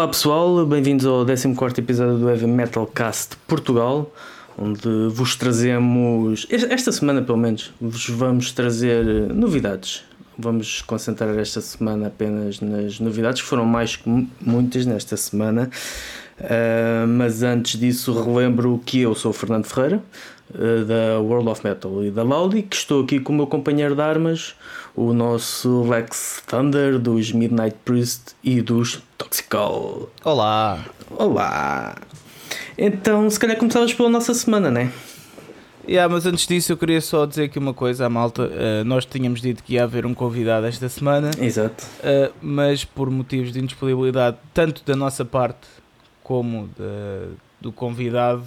Olá pessoal, bem-vindos ao 14 episódio do Heavy Metal Cast Portugal, onde vos trazemos, esta semana pelo menos, vos vamos trazer novidades. Vamos concentrar esta semana apenas nas novidades, que foram mais que muitas nesta semana. Uh, mas antes disso, relembro que eu sou o Fernando Ferreira, uh, da World of Metal e da Laudi, que estou aqui com o meu companheiro de armas, o nosso Lex Thunder dos Midnight Priest e dos Toxical. Olá! Olá! Então, se calhar começávamos pela nossa semana, né? Yeah, mas antes disso eu queria só dizer aqui uma coisa à malta. Uh, nós tínhamos dito que ia haver um convidado esta semana. Exato. Uh, mas por motivos de indisponibilidade, tanto da nossa parte como de, do convidado,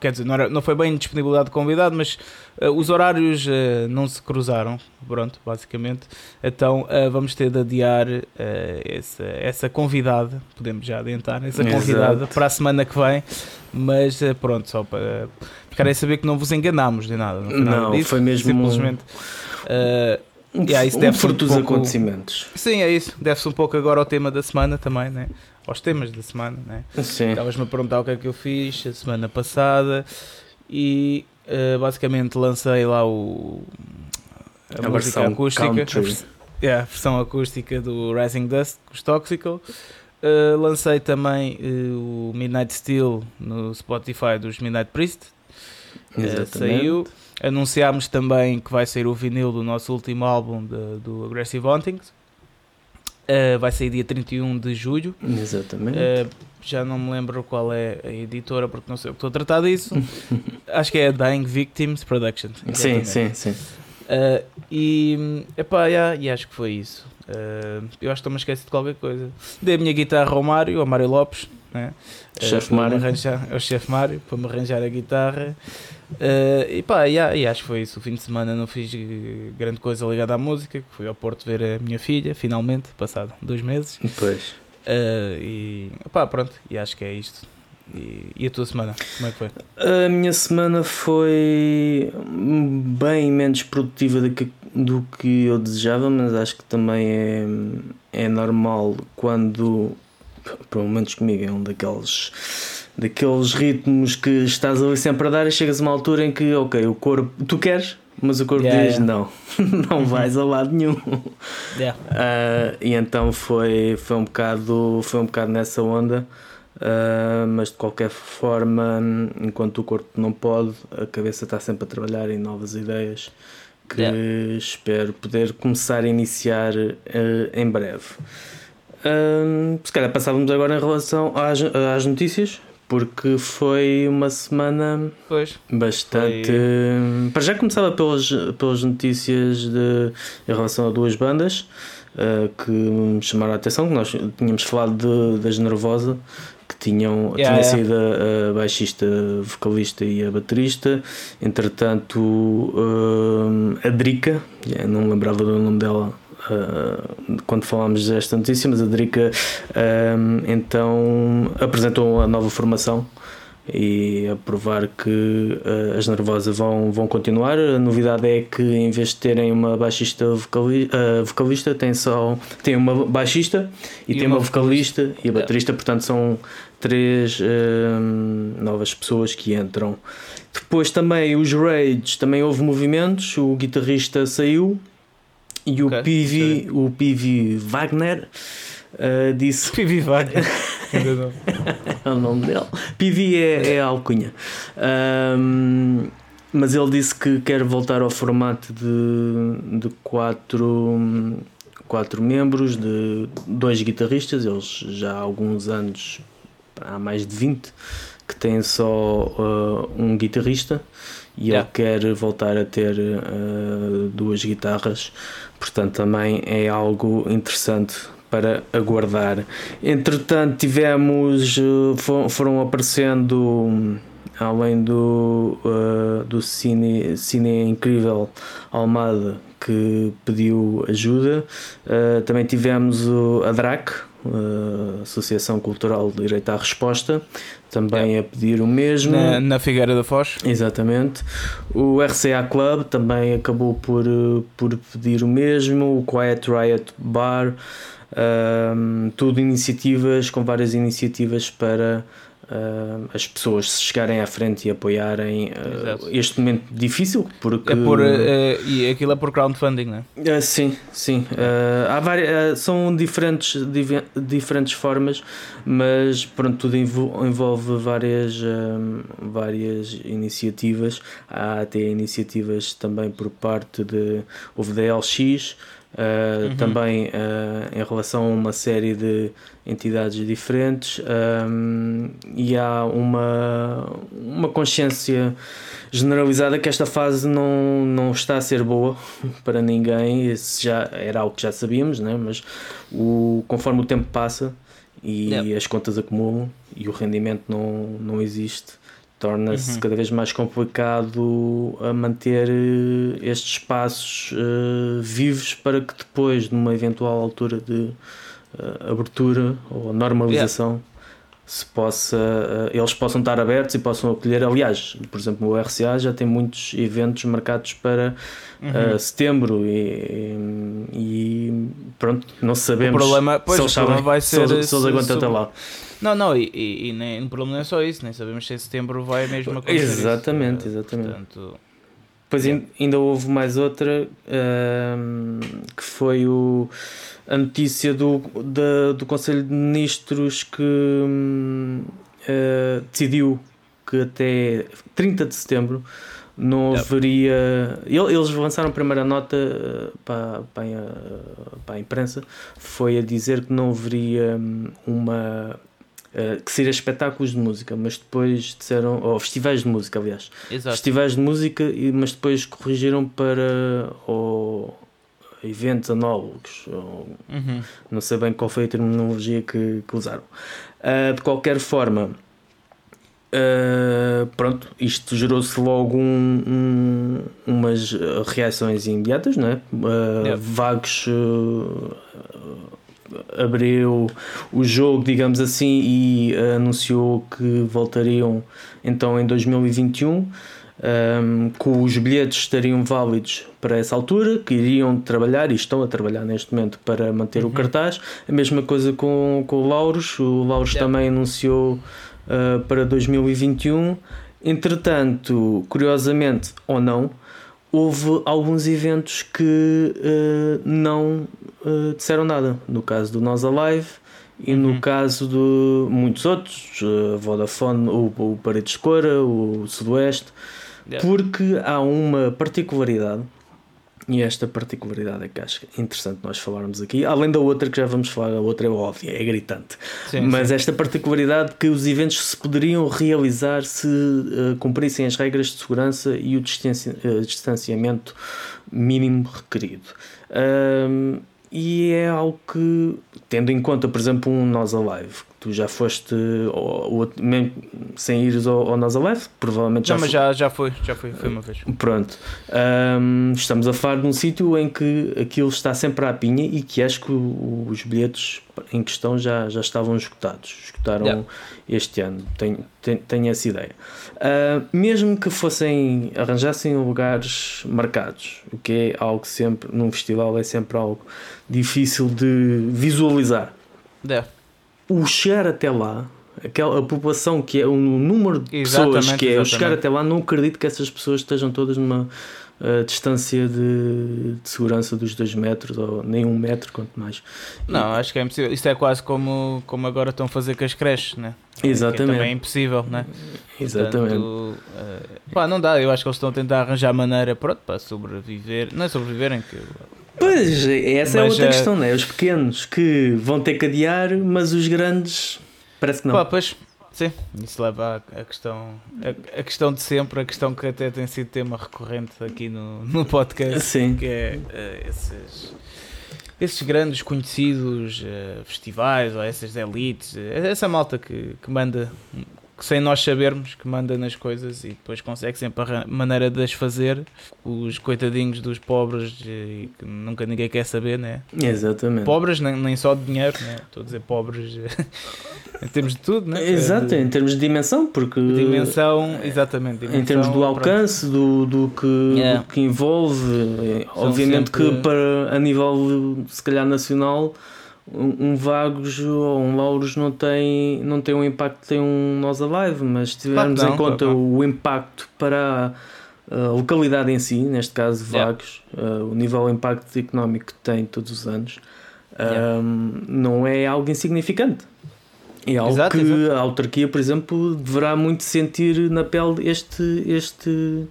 quer dizer, não, era, não foi bem disponibilidade de convidado, mas uh, os horários uh, não se cruzaram, pronto, basicamente. Então uh, vamos ter de adiar essa, essa convidada, podemos já adiantar, essa convidada Exato. para a semana que vem, mas pronto, só para ficarem a saber que não vos enganámos de nada. Não, foi, nada não, disso, foi mesmo simplesmente. Um, yeah, isso um deve fruto um pouco... dos acontecimentos. Sim, é isso. Deve-se um pouco agora ao tema da semana também, né? Aos temas da semana, né? Sim. Estavas-me a perguntar o que é que eu fiz a semana passada e uh, basicamente lancei lá o a, a música acústica, a, yeah, a, versão acústica do Rising Dust, os Toxical. Uh, lancei também uh, o Midnight Steel no Spotify dos Midnight Priest. Uh, saiu. Anunciámos também que vai sair o vinil do nosso último álbum de, do Aggressive Hauntings. Uh, vai sair dia 31 de julho. Exatamente. Uh, já não me lembro qual é a editora, porque não sei o que estou a tratar disso. acho que é a Dying Victims Productions. Sim, sim, sim. Uh, e, epá, yeah, e acho que foi isso. eu acho que estou-me a esquecer de qualquer coisa. Dei a minha guitarra ao Mário, ao Mário Lopes, né? chefe Mário. Arranjar, é o chefe Mário, para me arranjar a guitarra. Uh, e pá, yeah, e acho que foi isso. O fim de semana não fiz grande coisa ligada à música. Fui ao Porto ver a minha filha, finalmente, passado dois meses. Pois. Uh, e pá, pronto, e acho que é isto. E, e, a tua semana? Como é que foi? A minha semana foi bem menos produtiva do que, do que eu desejava, mas acho que também é, é normal quando, pelo menos comigo, é um daqueles daqueles ritmos que estás ali sempre a dar e chegas a uma altura em que, ok, o corpo, tu queres, mas o corpo yeah, diz yeah. não, não vais a lado nenhum. Yeah. Uh, e então foi, foi, um bocado, foi um bocado nessa onda. Uh, mas de qualquer forma, enquanto o corpo não pode, a cabeça está sempre a trabalhar em novas ideias que espero poder começar a iniciar uh, em breve. Uh, se calhar passávamos agora em relação às, às notícias porque foi uma semana pois, bastante. Foi... Para já começava pelas, pelas notícias de, em relação a duas bandas uh, que me chamaram a atenção, que nós tínhamos falado de, da Generosa, que tinham, yeah, tinha yeah. sido a, a, baixista, vocalista e a baterista. Entretanto, uh, a Drica, não lembrava do nome dela uh, quando falámos desta notícia, mas a Drica uh, então apresentou a nova formação e a provar que uh, as Nervosas vão, vão continuar. A novidade é que em vez de terem uma baixista vocali uh, vocalista, tem só tem uma baixista e, e tem uma vocalista, vocalista e a baterista, portanto são três uh, novas pessoas que entram. Depois também os Raids, também houve movimentos, o guitarrista saiu e okay. o PV, o PV Wagner uh, disse. PV Wagner. é o nome dele. PV é, é a alcunha. Um, mas ele disse que quer voltar ao formato de, de quatro, quatro membros, de dois guitarristas. Eles já há alguns anos, há mais de 20, que têm só uh, um guitarrista e yeah. ele quer voltar a ter uh, duas guitarras, portanto também é algo interessante para aguardar. Entretanto, tivemos, uh, foram aparecendo, além do, uh, do Cine, Cine Incrível Almada, que pediu ajuda, também tivemos a DRAC, Associação Cultural de Direito à Resposta, também yeah. a pedir o mesmo. Na, na, Figueira da Foz. Exatamente. O RCA Club também acabou por, por pedir o mesmo. O Quiet Riot Bar. Um, tudo iniciativas, com várias iniciativas para uh, as pessoas se chegarem à frente e apoiarem uh, este momento difícil. Porque, é por, uh, e aquilo é por crowdfunding, não é? sim, sim. há várias, são diferentes, diferentes formas, mas pronto, tudo envolve várias, várias iniciativas. Há até iniciativas também por parte de. Houve da LX Uh, uhum. Também uh, em relação a uma série de entidades diferentes um, e há uma, uma consciência generalizada que esta fase não, não está a ser boa para ninguém. Isso já era algo que já sabíamos, né? mas o, conforme o tempo passa e as contas acumulam e o rendimento não, não existe torna-se uhum. cada vez mais complicado a manter eh, estes espaços uh, vivos para que depois, numa eventual altura de uh, abertura ou normalização. Se possa, uh, eles possam estar abertos e possam acolher. Aliás, por exemplo, o RCA já tem muitos eventos marcados para uhum. setembro e, e, pronto, não sabemos o problema, pois, se eles, sabem, vai ser se eles, se eles aguentam até lá. Não, não, e, e, e nem, o problema não é só isso, nem sabemos se em setembro vai a mesma coisa. Exatamente, isso. exatamente. Portanto, Pois yeah. ainda houve mais outra uh, que foi o, a notícia do, da, do Conselho de Ministros que uh, decidiu que até 30 de setembro não haveria. Eles lançaram a primeira nota eh, para, para, a, para a imprensa, foi a dizer que não haveria hum, uma Uh, que seria espetáculos de música, mas depois disseram, ou festivais de música, aliás, Exato. festivais de música, mas depois corrigiram para ou, eventos análogos, ou, uhum. não sei bem qual foi a terminologia que, que usaram. Uh, de qualquer forma, uh, pronto, isto gerou-se logo um, um, umas reações imediatas, não é? Yep. Vagos abriu o jogo, digamos assim, e anunciou que voltariam então em 2021. Um, que os bilhetes estariam válidos para essa altura, que iriam trabalhar e estão a trabalhar neste momento para manter uhum. o cartaz. A mesma coisa com, com o Lauros, o Lauros yeah. também anunciou uh, para 2021. Entretanto, curiosamente ou não, houve alguns eventos que uh, não uh, disseram nada. No caso do Nós Alive e uhum. no caso de muitos outros, uh, Vodafone, o, o Paredes Cora, o Sudoeste, yeah. porque há uma particularidade e esta particularidade é que acho interessante nós falarmos aqui, além da outra que já vamos falar, a outra é óbvia, é gritante. Sim, Mas sim. esta particularidade que os eventos se poderiam realizar se uh, cumprissem as regras de segurança e o uh, distanciamento mínimo requerido. Um, e é algo que, tendo em conta, por exemplo, um Nós Alive, tu já foste, ou, ou, mesmo sem ires ao, ao Alive, provavelmente já Não, mas já, já foi, já foi, foi uma vez. Pronto. Um, estamos a falar de um sítio em que aquilo está sempre à pinha e que acho que os bilhetes em questão já, já estavam esgotados. Esgotaram yeah. este ano, tenho, tenho, tenho essa ideia. Uh, mesmo que fossem, arranjassem lugares marcados, o que é algo sempre, num festival é sempre algo difícil de visualizar. Yeah. O chegar até lá, aquela a população que é o número de exatamente, pessoas que é, exatamente. o chegar até lá, não acredito que essas pessoas estejam todas numa a distância de, de, segurança dos 2 metros ou nem um metro, quanto mais. Não, acho que é impossível. Isto é quase como, como agora estão a fazer com as creches, né? Exatamente. É também é impossível, né? Exatamente. Portanto, uh, pá, não dá. Eu acho que eles estão a tentar arranjar maneira pronto, para sobreviver. Não é sobreviverem que. Pois, essa é mas, é outra uh, questão, né? Os pequenos que vão ter que adiar, mas os grandes parece que não. Pá, pois, Sim, isso leva à, questão, a, a, questão de sempre, a questão que até tem sido tema recorrente aqui no, no podcast, Sim. que é uh, esses, esses grandes conhecidos uh, festivais ou essas elites, essa malta que, que manda sem nós sabermos que manda nas coisas e depois consegue sempre a maneira de as fazer. Os coitadinhos dos pobres e que nunca ninguém quer saber, né? Exatamente. Pobres, nem, nem só de dinheiro, né? Estou a dizer pobres em termos de tudo, né? Exato, em termos de dimensão, porque. Dimensão, exatamente. Dimensão, em termos do alcance, do, do, que, yeah. do que envolve. São obviamente sempre... que para, a nível, se calhar, nacional um, Vagos ou um Lauros não tem, não tem um impacto que tem um Nós Alive, mas se tivermos Claro que em não, conta claro o impacto para a, localidade em si, neste caso Yeah. Vagos, uh, o nível de impacto económico que tem todos os anos, Yeah. um, não é algo insignificante. É algo Exato, que exato. a autarquia, por exemplo, deverá muito sentir na pele este, este,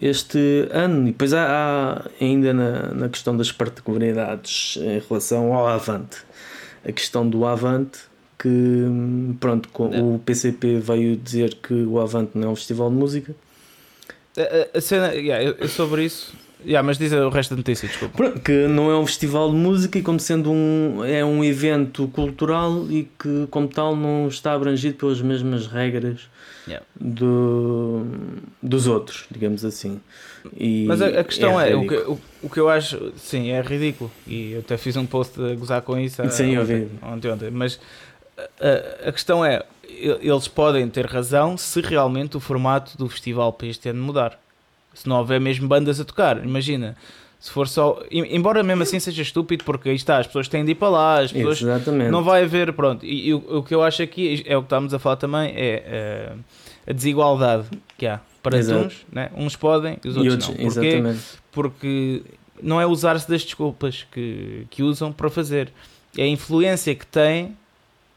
este ano. E depois há, há ainda na, na questão das particularidades em relação ao Avante. A questão do Avante, que pronto, o PCP veio dizer que o Avante não é um festival de música. A, a- cena, yeah, sobre isso. Yeah, mas diz o resto da notícia, desculpa. Que não é um festival de música e como sendo um é um evento cultural e que como tal não está abrangido pelas mesmas regras Yeah. do, dos outros, digamos assim. E Mas a, a questão é, o, que, o, o que eu acho, sim, é ridículo. E eu até fiz um post a gozar com isso ah, Sim, ontem, ontem, ontem. Mas a, a questão é, eles podem ter razão se realmente o formato do festival para este ano mudar. Se não houver mesmo bandas a tocar, imagina. Se for só. em- Embora mesmo assim seja estúpido, porque aí está, as pessoas têm de ir para lá, as pessoas Exatamente. não vai haver, pronto. E, e o, o que eu acho aqui é o que estamos a falar também é eh, a desigualdade que há para uns, né? uns podem e os e outros, outros, não. Porquê? exatamente. Porque não é usar-se das desculpas que, que usam para fazer, é a influência que têm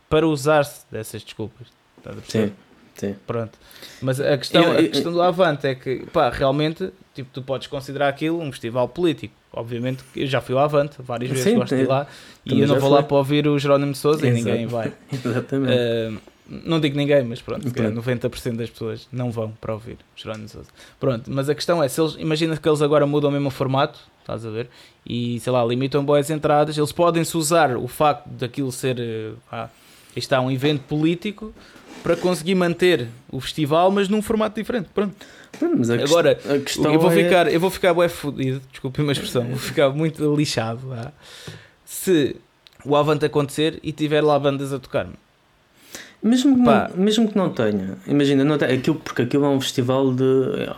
para usar-se dessas desculpas. Estás a perceber? Sim, sim. Pronto. Mas a questão, Eu- eu- a questão do Avante é que, pá, realmente, tipo, tu podes considerar aquilo um festival político. Obviamente que eu já fui ao Avante várias vezes, Sim, gosto de ir lá e eu não vou lá fui. para ouvir o Jerónimo de Souza e ninguém vai. Exatamente. Uh, não digo ninguém, mas pronto, Pronto. 90% das pessoas não vão para ouvir Jerónimo Sousa. Pronto, mas a questão é, se eles, imagina que eles agora mudam mesmo o formato, estás a ver? E sei lá, limitam boas entradas, eles podem-se usar o facto daquilo ser eh, ah, está um evento político para conseguir manter o festival, mas num formato diferente. Pronto. A quest- Agora, a eu vou é- ficar, eu vou ficar bué fodido, desculpe uma expressão, vou ficar muito lixado se o Avante acontecer e tiver lá bandas a tocar. Mesmo que, Pá. não, mesmo que não tenha, imagina, não tem, aquilo, porque aquilo é um festival de.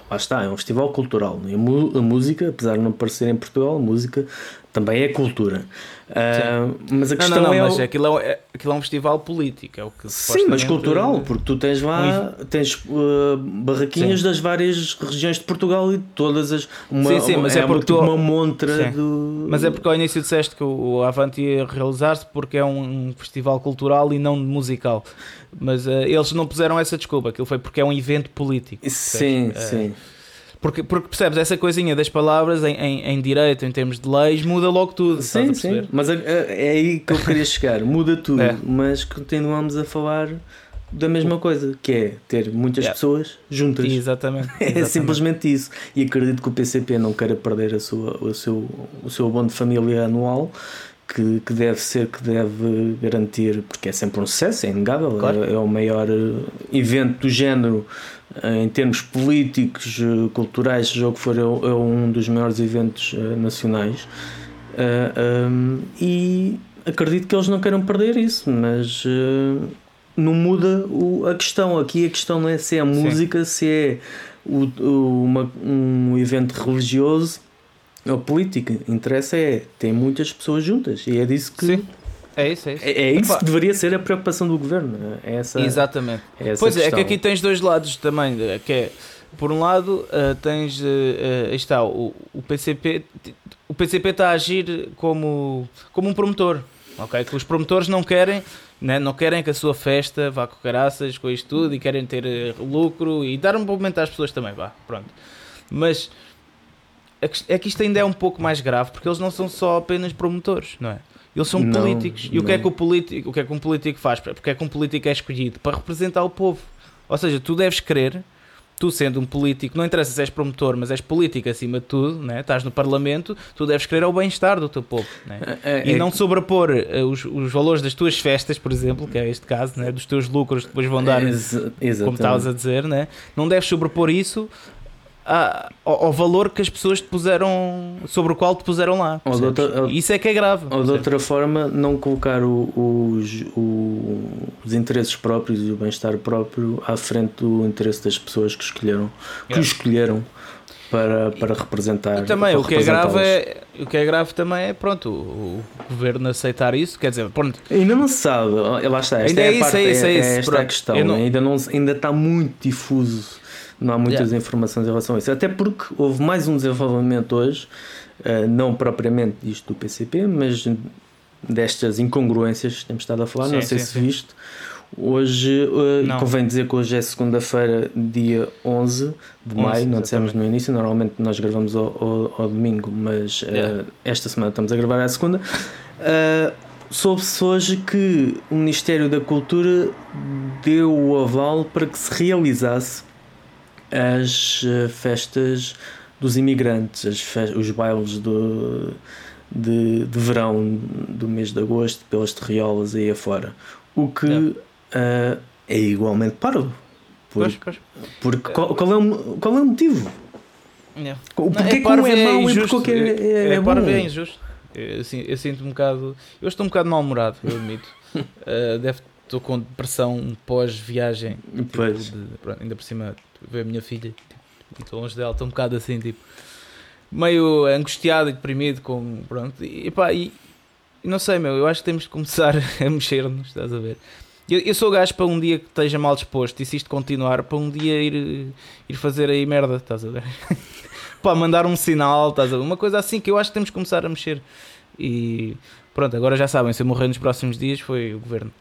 Lá está, é um festival cultural. E a, música, apesar de não parecer em Portugal, a música também é cultura. Ah, mas a Não, questão não, não, é. mas o- aquilo é, é- aquilo é um festival político, é o que Sim, mas cultural, porque tu tens lá tens uh, barraquinhas Sim. das várias regiões de Portugal e todas as. Uma, Sim, sim, mas é uma, porque tu- uma montra do. Mas é porque ao início disseste que o Avante ia realizar-se porque é um festival cultural e não musical. Mas eh, eles não puseram essa desculpa, aquilo foi porque é um evento político. Sim, percebes? sim. Porque, porque percebes, essa coisinha das palavras em, em, em direito, em termos de leis, muda logo tudo. Sim, sim. Mas é, é aí que eu queria chegar. Muda tudo, É. mas continuamos a falar da mesma coisa, que é ter muitas Yeah. pessoas juntas. Exatamente. É exatamente. simplesmente isso. E acredito que o PCP não queira perder a sua, o, seu, o seu abono de família anual, que, que deve ser, que deve garantir, porque é sempre um sucesso, é inegável, Claro. é, é o maior eh, evento do género eh, em termos políticos, eh, culturais, seja o que for, é, é um dos maiores eventos nacionais. Eh, um, e acredito que eles não queiram perder isso, mas eh, não muda o- a questão. Aqui a questão não é se é a Sim. música, se é o, o- uma- um evento religioso ou político. Interessa é ter muitas pessoas juntas e é disso que. Sim, é isso, é isso. É, é isso que deveria ser a preocupação do governo. É essa, Exatamente. é essa Pois é, é que aqui tens dois lados também, eh, que é, por um lado, eh, tens, eh, aí está, o, o PCP, o PCP está a agir como, como um promotor, ok? Que os promotores não querem, né, não querem que a sua festa vá com caraças, com isto tudo, e querem ter lucro e dar um bom momento às pessoas também, vá, pronto. Mas a é que isto ainda é um pouco mais grave, porque eles não são só apenas promotores, não é? Eles são Não, políticos. E o que, é que o, político, o que é que um político faz? Porque é que um político é escolhido? Para representar o povo. Ou seja, tu deves querer, tu sendo um político, não interessa se és promotor, mas és político acima de tudo, né? estás no Parlamento, tu deves querer ao bem-estar do teu povo. Né? É- E é- não sobrepor eh, os, os valores das tuas festas, por exemplo, que é este caso, né? dos teus lucros que depois vão dar, Ex- como estavas a dizer, né? não deves sobrepor isso a- ao, ao valor que as pessoas te puseram, sobre o qual te puseram lá. Outra- ou- Isso é que é grave. Ou de outra forma, não colocar o- os, o- os interesses próprios e o bem-estar próprio à frente do interesse das pessoas que escolheram. Que Yeah. escolheram. para, para representar. E também o que é grave é o que é grave também é pronto o, o governo aceitar isso, quer dizer, pronto. Ainda não se sabe, lá está, esta Ainda é, é a isso, parte, é isso, é é, isso, esta a questão, não- ainda, não, ainda está muito difuso, não há muitas Yeah. informações em relação a isso, até porque houve mais um desenvolvimento hoje, eh, não propriamente disto do PCP, mas destas incongruências que temos estado a falar, Sim, não sei sim, se sim. viste. Hoje, Não. convém dizer que hoje é segunda-feira, dia 11 de 11, maio, não dissemos exatamente. no início, normalmente nós gravamos ao, ao- ao domingo, mas eh, Yeah. esta semana estamos a gravar à segunda. Eh, Soube-se hoje que o Ministério da Cultura deu o aval para que se realizasse as eh, festas dos imigrantes, os bailes do, de, de verão do mês de agosto pelas terriolas aí afora. O que Yeah. eh, é igualmente parvo. Pois, Porque, pois. porque qual, qual é o, qual é o motivo? O Não, porquê que parvo um é mau e injusto, porque é, é, é, parvo é injusto. Eu, assim, eu sinto um bocado. Eu estou um bocado mal-humorado, eu admito. Uh, deve estou com depressão pós-viagem. tipo, Pois. de- ainda por cima, ver a minha filha tipo, longe dela, estou um bocado assim, tipo, meio angustiado e deprimido. Com, pronto, e, pá, e, não sei, meu, eu acho que temos de começar a mexer-nos, estás a ver? Eu, eu sou gajo para um dia que esteja mal disposto e se isto continuar, para um dia ir, ir fazer aí merda, estás a ver? Pá, mandar um sinal, estás a ver? Uma coisa assim que eu acho que temos que começar a mexer. E pronto, agora já sabem, se eu morrer nos próximos dias foi o governo.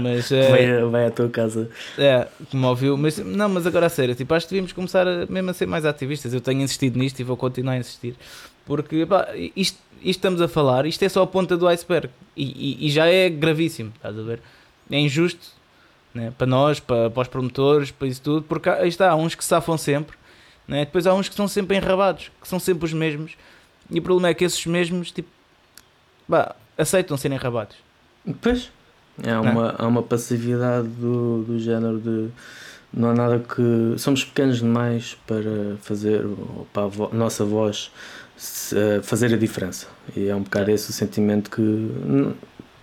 Mas é, Vai, a- vai à tua casa. é, como ouviu, mas não, mas agora a sério, tipo, acho que devíamos começar a, mesmo a ser mais ativistas. Eu tenho insistido nisto e vou continuar a insistir. Porque pá, isto, isto estamos a falar, isto é só a ponta do iceberg e, e- e já é gravíssimo, estás a ver? É injusto né? para nós, para, para os promotores, para isso tudo, porque há- está, há uns que safam sempre, né? depois há uns que são sempre enrabados, que são sempre os mesmos, e o problema é que esses mesmos tipo, pá, aceitam serem enrabados. Pois. Há uma, há uma passividade do, do género de. Não há nada que. Somos pequenos demais para fazer. Para a vo- nossa voz se- eh, fazer a diferença. E é um bocado esse o sentimento que.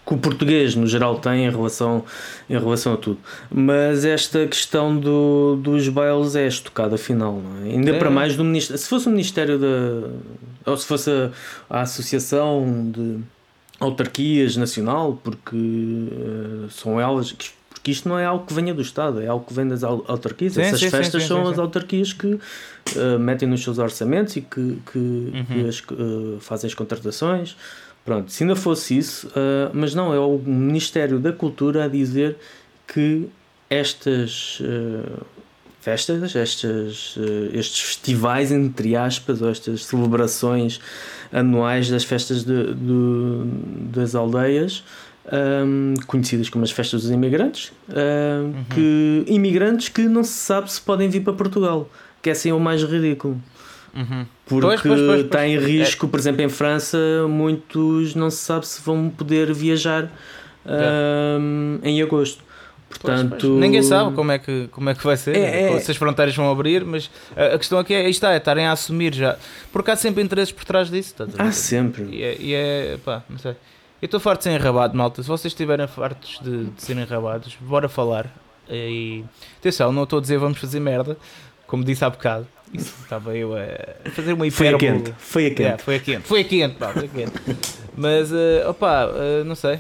que o português no geral tem em relação, em relação a tudo. Mas esta questão do, dos bailes é estocada final, não é? Ainda É. para mais do Ministério. Se fosse o Ministério da. ou se fosse a, a Associação de autarquias nacional, porque eh, são elas. que- Porque isto não é algo que venha do Estado, é algo que vem das au- autarquias. Sim, Essas sim, festas sim, são as autarquias que eh, metem nos seus orçamentos e que, que, que Uhum. as, eh, fazem as contratações. Pronto, se ainda fosse isso, mas não, é o Ministério da Cultura a dizer que estas festas, estas, eh, estes festivais, entre aspas, ou estas celebrações anuais das festas de, do- das aldeias, ahm, conhecidas como as festas dos imigrantes, ahm, Uhum. que imigrantes que não se sabe se podem vir para Portugal, que é assim o mais ridículo. Porque Pois, pois, pois, pois. está em risco, por exemplo, em França, muitos não se sabe se vão poder viajar ahm, em agosto. Pois, Portanto, pois. Ninguém sabe como é que, como é que vai ser, É, é. se as fronteiras vão abrir, mas a, a questão aqui é, está, é estarem a assumir já, porque há sempre interesses por trás disso? Há sempre. E é, e é, pá, não sei. Eu estou farto de ser enrabado, malta. Se vocês estiverem fartos de, de serem enrabados, bora falar. E atenção, não estou a dizer vamos fazer merda, como disse há bocado. Isso estava eu a fazer uma Foi a hipérbole. quente. Foi a quente. Yeah, foi a quente, foi a quente, pá, foi a quente. Mas, eh, opá, eh, não sei.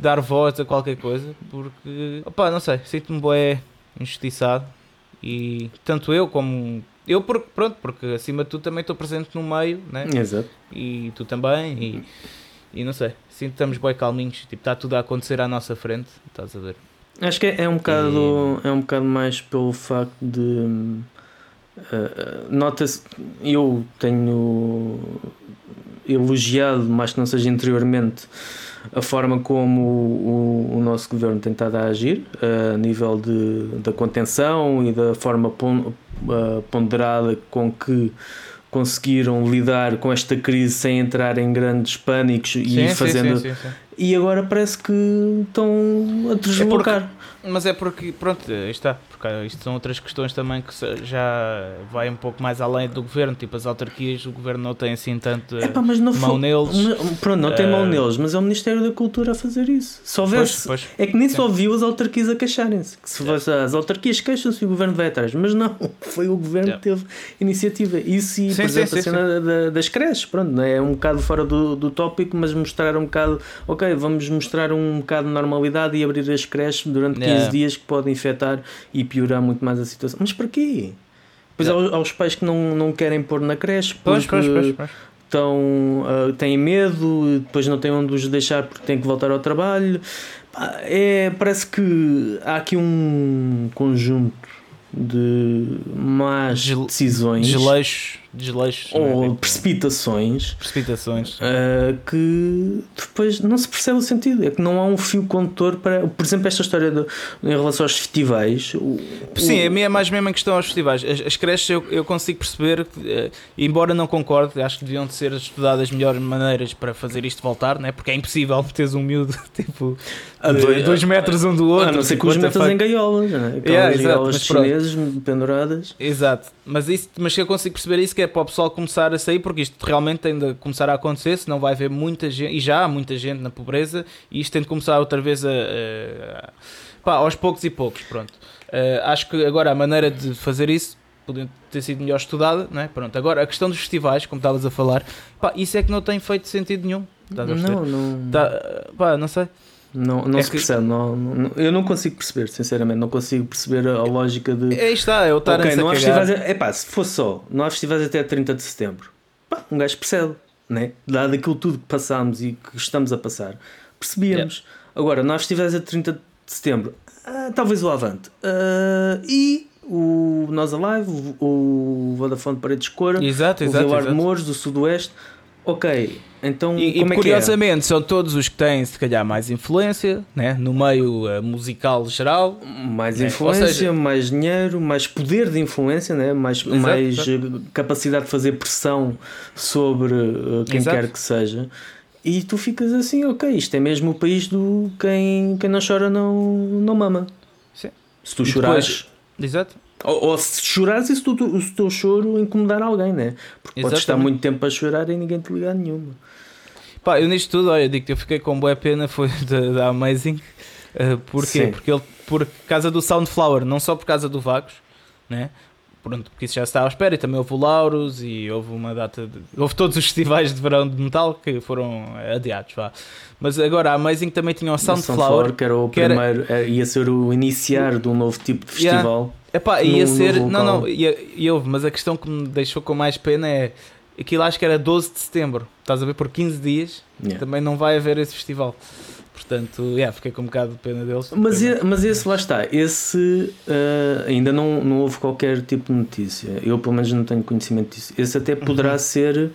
Dar voz a qualquer coisa, porque, opá, não sei, sinto-me bué injustiçado. E tanto eu como. Eu, porque, pronto, porque acima de tudo também estou presente no meio, né? Exato. E tu também, e, e não sei, sinto que estamos bem calminhos. Tipo, está tudo a acontecer à nossa frente, estás a ver? Acho que é, é um bocado é um bocado mais pelo facto de uh, nota-se eu tenho elogiado mais que não seja interiormente a forma como o, o nosso governo tem estado a agir a nível de, da contenção e da forma pon, ponderada com que conseguiram lidar com esta crise sem entrar em grandes pânicos e ir fazendo sim, sim, sim. e agora parece que estão a deslocar. É mas é porque, pronto, aí está. Porque isto são outras questões também que já vai um pouco mais além do governo. Tipo, as autarquias, o governo não tem assim tanto Epá, mas não mão foi, neles. Pronto, não tem mão neles, mas é o Ministério da Cultura a fazer isso. Se houvesse. Pois, pois. É que nem só viu as autarquias a queixarem-se. Que se fosse as autarquias queixam-se e o governo vai atrás. Mas não, foi o governo que teve iniciativa. Isso e, Sim, por sim, exemplo, sim, a cena da- das creches. Pronto, não é? é um bocado fora do, do tópico, mas mostrar um bocado. Ok, vamos mostrar um bocado de normalidade e abrir as creches durante 15 Yeah. dias que podem infectar e piorar muito mais a situação. Mas para quê? Pois Yeah. aos, aos pais que não, não querem pôr na creche Pois, pois, pois, pois. estão, ah, têm medo, depois não têm onde os deixar porque têm que voltar ao trabalho. É, parece que há aqui um conjunto de más decisões Desleixos, desleixos. é? ou Tipo, precipitações Precipitações. ah, que depois não se percebe o sentido. É que não há um fio condutor para. Por exemplo, esta história de, em relação aos festivais. o- Sim, o- a mim é mais mesmo em questão aos festivais. As, as creches eu, eu consigo perceber, que, eh, embora não concorde, acho que deviam de ser estudadas melhores maneiras para fazer isto voltar, né? porque é impossível teres um miúdo tipo a de dois- dois metros um do outro. A não ser tipo, que os what the metas em gaiolas, né? aquelas Yeah, exato, gaiolas mas pronto. chinesas penduradas. Exato, mas, isso, mas eu consigo perceber isso que é para o pessoal começar a sair, porque isto realmente tem de começar a acontecer, senão vai haver muita gente, e já há muita gente na pobreza, e isto tem de começar outra vez a. a- pá, aos poucos e poucos, pronto. Eh, acho que agora a maneira de fazer isso podia ter sido melhor estudada, não é? Pronto, agora a questão dos festivais, como estavas a falar, pá, isso é que não tem feito sentido nenhum. Estás a? Não, não. Tá, pá, não sei. Não, não É se que- percebe, não, não- eu não consigo perceber, sinceramente, não consigo perceber a, lógica de. Aí está, é o estar ok, a não há festivais. É pá, se fosse só, não há festivais até 30 de setembro, pá, um gajo percebe, né? Dado aquilo tudo que passámos e que estamos a passar, percebíamos. Agora, não há festivais a 30 de setembro, ah, talvez o Avante ah, e o Nós Alive, o, o Vodafone de Paredes de Cora, Exato, o exato. Vilar de exato. Mouros, do Sudoeste. Ok, então E, e é é? curiosamente são todos os que têm se calhar mais influência né? no meio eh, musical geral. Mais É, influência, seja- mais dinheiro, mais poder de influência, né? mais, Exato, mais eh, capacidade de fazer pressão sobre eh, quem Exato. quer que seja. E tu ficas assim, ok, isto é mesmo o país do quem, quem não chora não, não mama. Sim. Se tu chorares, Exato. Ou, ou se chorares e se, tu, se o teu choro incomodar alguém, né? Porque podes estar Exatamente. muito tempo a chorar e ninguém te ligar nenhuma. Pá, eu nisto tudo, olha, eu digo que eu fiquei com boa pena foi da, da Amazing. Eh, porquê? Sim. Porque ele, por causa do Soundflower, não só por causa do Vagos, né? Pronto, porque isso já estava à espera e também houve o Lauros e houve uma data de, houve todos os festivais de verão de metal que foram adiados, vá. Mas agora a Amazing também tinha o O Soundflower. que era o que era- primeiro, eh, ia ser o iniciar de um novo tipo de Yeah. festival. Epá, ia no- no ser. local. não, não, ia, ia houve, mas a questão que me deixou com mais pena é. Aquilo acho que era 12 de setembro. Estás a ver? Por 15 dias Yeah. também não vai haver esse festival. Portanto, yeah, fiquei com um bocado de pena deles. Mas, mas esse lá está, esse eh, ainda não, não houve qualquer tipo de notícia. Eu pelo menos não tenho conhecimento disso. Esse até poderá Uhum. ser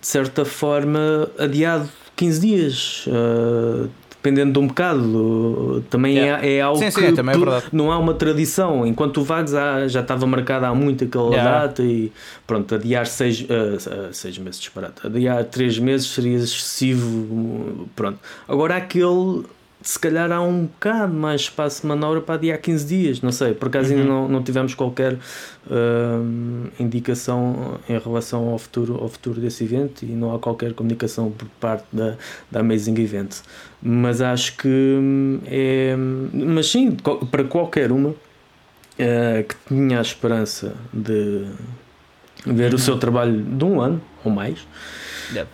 de certa forma adiado 15 dias. eh, dependendo de um bocado, também Yeah. é, é algo Sim, que sim, também é não há uma tradição. Enquanto o Vagos há- já estava marcado há muito aquela Yeah. data e pronto, adiar seis, eh, seis meses disparate, adiar três meses seria excessivo. Pronto. Agora aquele se calhar há um bocado mais espaço de manobra para adiar 15 dias, não sei, por acaso ainda Uhum. não, não tivemos qualquer hum, indicação em relação ao futuro, ao futuro desse evento e não há qualquer comunicação por parte da, da Amazing Event. Mas acho que hum, é. Mas sim, para qualquer uma eh, que tinha a esperança de ver Uhum. o seu trabalho de um ano ou mais, Yeah.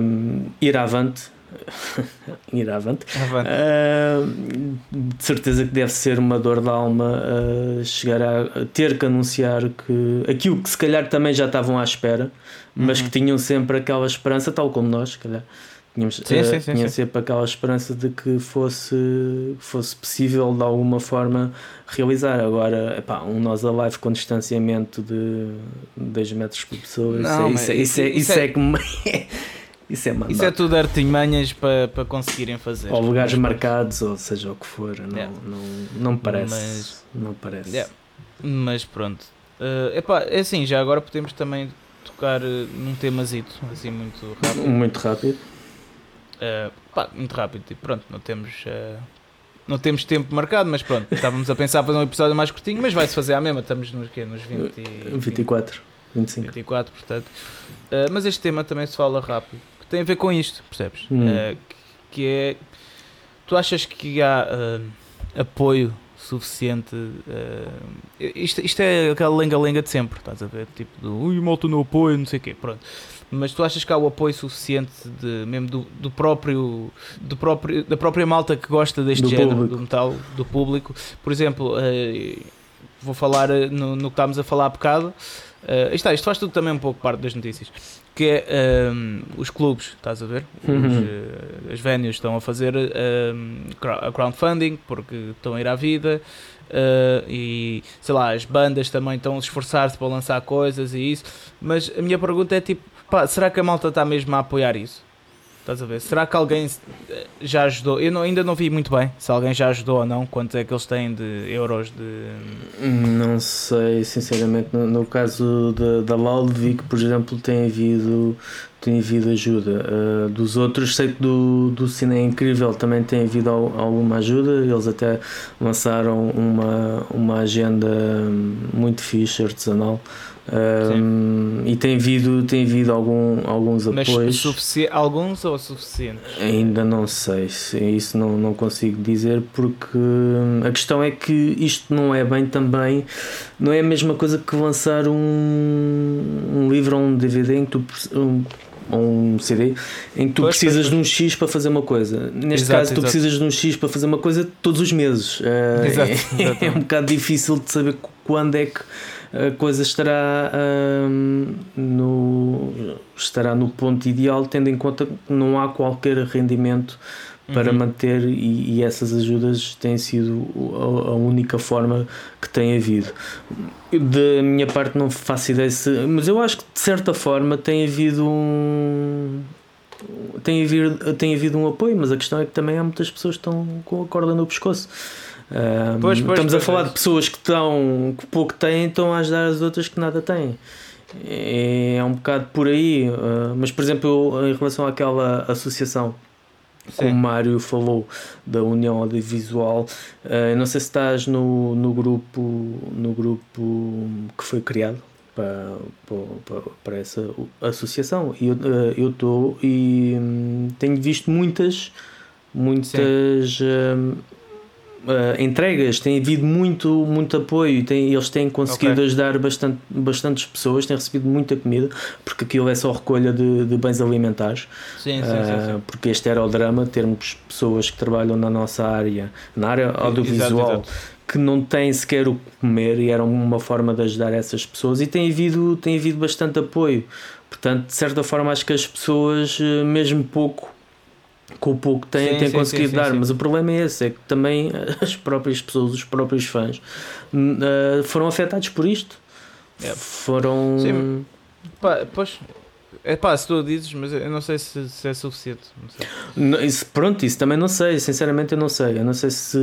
hum, ir avante. ir avante. Avante. Ah, de certeza que deve ser uma dor de alma ah, chegar a, a ter que anunciar que aquilo que se calhar também já estavam à espera, mas Uhum. que tinham sempre aquela esperança, tal como nós, se calhar. Tínhamos, Sim, ah, sim, sim, tinha sempre aquela esperança de que fosse, fosse possível de alguma forma realizar. Agora, epá, um nós a live com distanciamento de 2 metros por pessoa, Não, isso, é, mas isso, é, isso, é, isso isso é- é isso é. Isso é tudo artimanhas para, para conseguirem fazer. Ou lugares Mas, marcados, ou seja o que for, não, Yeah. não, não parece. Mas- Não parece. Yeah. Mas pronto. Eh, epá, é assim, já agora podemos também tocar eh, num temazito, assim muito rápido. Muito rápido. Uh, pá, muito rápido, tipo, pronto, não temos. Uh, não temos tempo marcado, mas pronto, estávamos a pensar fazer um episódio mais curtinho, mas vai-se fazer à mesma, estamos nos, quê? nos 20, 24, 25. 24, portanto. Uh, mas este tema também se fala rápido, que tem a ver com isto, percebes? Hum. Uh, que é. Tu achas que há uh, apoio suficiente? isto, isto é aquela lenga-lenga de sempre, estás a ver? Tipo, do, ui, malta no apoio, não sei o quê, pronto mas tu achas que há o apoio suficiente de, mesmo do, do, próprio, do próprio da própria malta que gosta deste do género público. do metal do público por exemplo uh, vou falar no, no que estávamos a falar há bocado uh, isto, isto faz tudo também um pouco parte das notícias que é um, os clubes, estás a ver? Os, Uhum. uh, as venues estão a fazer um, a crowdfunding porque estão a ir à vida uh, e sei lá, as bandas também estão a esforçar-se para lançar coisas e isso, mas a minha pergunta é tipo, pá, será que a malta está mesmo a apoiar isso? Estás a ver? Será que alguém já ajudou? Eu não, ainda não vi muito bem se alguém já ajudou ou não. Quanto é que eles têm de euros de. Não sei, sinceramente. No, no caso da, da Loud, vi que, por exemplo, tem havido, tem havido ajuda. Uh, dos outros, sei que do, do Cine é Incrível também tem havido al, alguma ajuda. Eles até lançaram uma, uma agenda muito fixe, artesanal. Um, e tem havido, tem havido algum, alguns Mas apoios. alguns ou suficientes? Ainda não sei, se isso não, não consigo dizer porque hum, a questão é que isto não é bem também, não é a mesma coisa que lançar um, um livro ou um DVD em que tu um, ou um CD em que tu Pois, precisas pois, de um X para fazer uma coisa. Neste Exato, caso, tu exato. precisas de um X para fazer uma coisa todos os meses. Uh, Exato, é, é um bocado difícil de saber quando é que a coisa estará hum, no, estará no ponto ideal, tendo em conta que não há qualquer rendimento para Uhum. manter e, e essas ajudas têm sido a, a única forma que tem havido. Da minha parte não faço ideia se, mas eu acho que de certa forma tem havido um tem havido, tem havido um apoio, mas a questão é que também há muitas pessoas que estão com a corda no pescoço. Um, Pois, pois, estamos a pois, falar é. de pessoas que estão que pouco têm, estão a ajudar as outras que nada têm. É um bocado por aí, uh, mas por exemplo, eu, em relação àquela associação como o Sim. Mário falou da União Audiovisual, eh, não sei se estás no, no grupo no grupo que foi criado para, para, para essa associação e eu eu estou e hum, tenho visto muitas muitas hum, eh, entregas, tem havido muito, muito apoio e tem, eles têm conseguido Ok. ajudar bastante, bastantes pessoas, têm recebido muita comida, porque aquilo é só recolha de, de bens alimentares. Sim, sim, sim, Ah, sim. porque este era o drama, termos pessoas que trabalham na nossa área, na área audiovisual, Exato, exato. que não têm sequer o que comer e era uma forma de ajudar essas pessoas e tem havido, tem havido bastante apoio. Portanto, de certa forma, acho que as pessoas, eh, mesmo pouco, com o pouco que têm, Sim, têm sim, conseguido sim, dar. Mas o problema é esse: é que também as próprias pessoas, os próprios fãs, eh, foram afetados por isto. Yep. Foram. Sim. Pá, pois, é pá, se tu dizes, mas eu não sei se, se é suficiente. Não Isso, pronto, isso também não sei, sinceramente eu não sei. Eu não sei se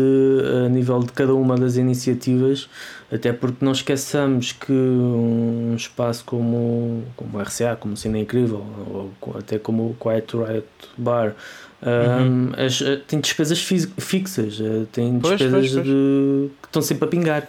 a nível de cada uma das iniciativas, até porque não esqueçamos que um espaço como, como o RCA, como o Cine Incrível, ou até como o Quiet Riot Bar, um, as- eh, tem despesas fi- fixas, eh, tem Pois, despesas pois, pois. de- que estão sempre a pingar.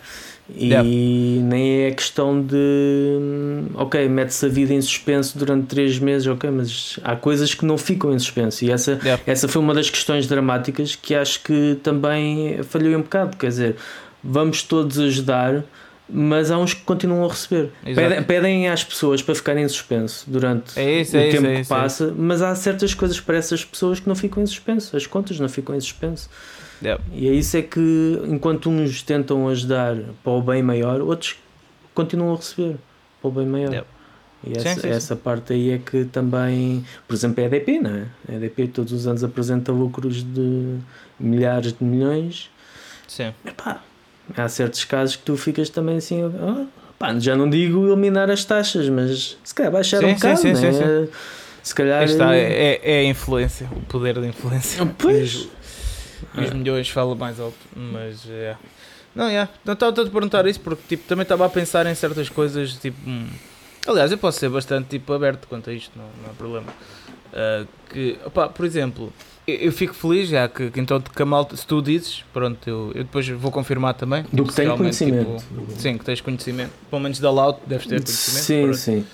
E Yeah. nem é questão de hum, ok, mete-se a vida em suspenso durante três meses, ok, mas há coisas que não ficam em suspenso e essa, Yeah. essa foi uma das questões dramáticas que acho que também falhou um bocado. Quer dizer, vamos todos ajudar, mas há uns que continuam a receber. Pedem, pedem às pessoas para ficarem em suspenso durante É isso, o é isso, tempo é que isso, é passa, mas há certas coisas para essas pessoas que não ficam em suspenso. As contas não ficam em suspenso. Yeah. E é isso é que, enquanto uns tentam ajudar para o bem maior, outros continuam a receber para o bem maior. Yep. E essa, sim, sim. essa parte aí é que também, por exemplo, a EDP, não é? A EDP todos os anos apresenta lucros de milhares de milhões. Sim. Epá, há certos casos que tu ficas também assim, ah, pá, já não digo eliminar as taxas, mas se calhar baixar Sim, um bocado, sim, né? sim, sim. Se calhar. Está, é, é a influência, o poder da influência. Pois. E os milhões falam mais alto, mas é. Não, é. Não estava a te perguntar isso porque tipo, também estava a pensar em certas coisas, tipo. hum, Aliás, eu posso ser bastante tipo, aberto quanto a isto, não, não há problema. Uh, que, opá, por exemplo, eu, eu fico feliz já que, que então que a malta, se tu dizes, pronto, eu, eu depois vou confirmar também. Do que tenho conhecimento. tipo, sim, que tens conhecimento. Pelo menos da Loud deves ter conhecimento. Sim, pronto. sim.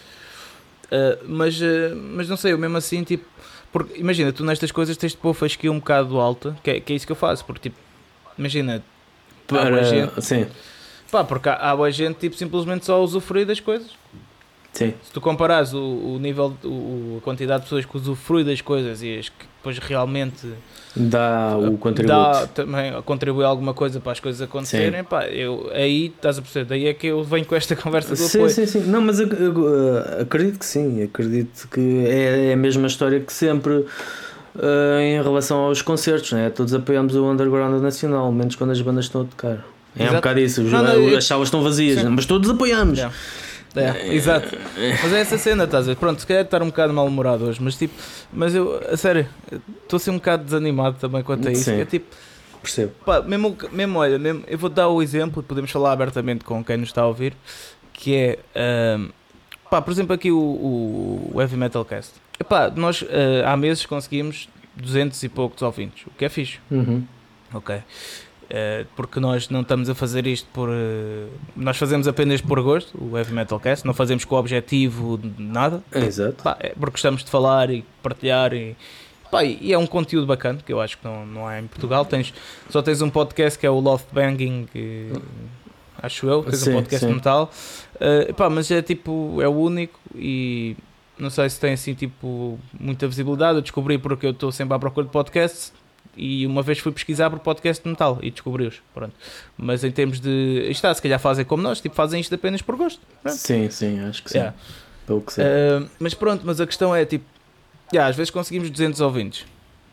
Uh, mas, uh, mas não sei, eu mesmo assim, tipo, porque imagina, tu nestas coisas tens de pôr fasquia um bocado alta, que é, que é isso que eu faço, porque tipo, imagina, Para, gente. sim, pá, porque há, há gente tipo, simplesmente só usufrui das coisas. Sim. Se tu comparares o, o nível, o, a quantidade de pessoas que usufrui das coisas e as que depois realmente Dá o contributo. dá também contribui alguma coisa para as coisas acontecerem, pá, eu, aí estás a perceber, daí é que eu venho com esta conversa do Sim, apoio. sim, sim. Não, mas eu, eu, uh, acredito que sim. Acredito que é, é a mesma história que sempre uh, em relação aos concertos, né? Todos apoiamos o underground nacional, menos quando as bandas estão a tocar. É um bocado isso. Não, não, As salas estão vazias, mas todos apoiamos. Yeah. É, exato. Mas é essa cena, estás a ver? Pronto, se calhar estar um bocado mal-humorado hoje, mas tipo, mas eu, a sério, estou a ser um bocado desanimado também quanto a isso. Sim. É tipo, Percebo. pá, mesmo, mesmo olha, mesmo, eu vou dar o exemplo e podemos falar abertamente com quem nos está a ouvir, que é, ahm, pá, por exemplo, aqui o, o, o Heavy Metal Cast. Epá, nós ah, há meses conseguimos 200 e poucos ouvintes, o que é fixe. Uhum. Ok. Eh, porque nós não estamos a fazer isto por. eh, nós fazemos apenas por gosto, o Heavy Metal Cast, não fazemos com o objetivo de nada. Exato. Pá, é porque gostamos de falar e partilhar e. pá, e é um conteúdo bacana que eu acho que não, não há em Portugal. Tens, só tens um podcast que é o Loft Banging, que, acho eu, tens Sim, um podcast sim. metal. Eh, pá, mas é tipo, é o único e não sei se tem assim tipo muita visibilidade. Eu descobri porque eu estou sempre à procura de podcasts e uma vez fui pesquisar por podcast de metal e descobri-os. Pronto. Mas em termos de. Está, se calhar fazem como nós, tipo, fazem isto apenas por gosto. Pronto. Sim, sim, acho que sim. Yeah. Pelo que sei. Uh, mas pronto, mas a questão é tipo, yeah, às vezes conseguimos 200 ouvintes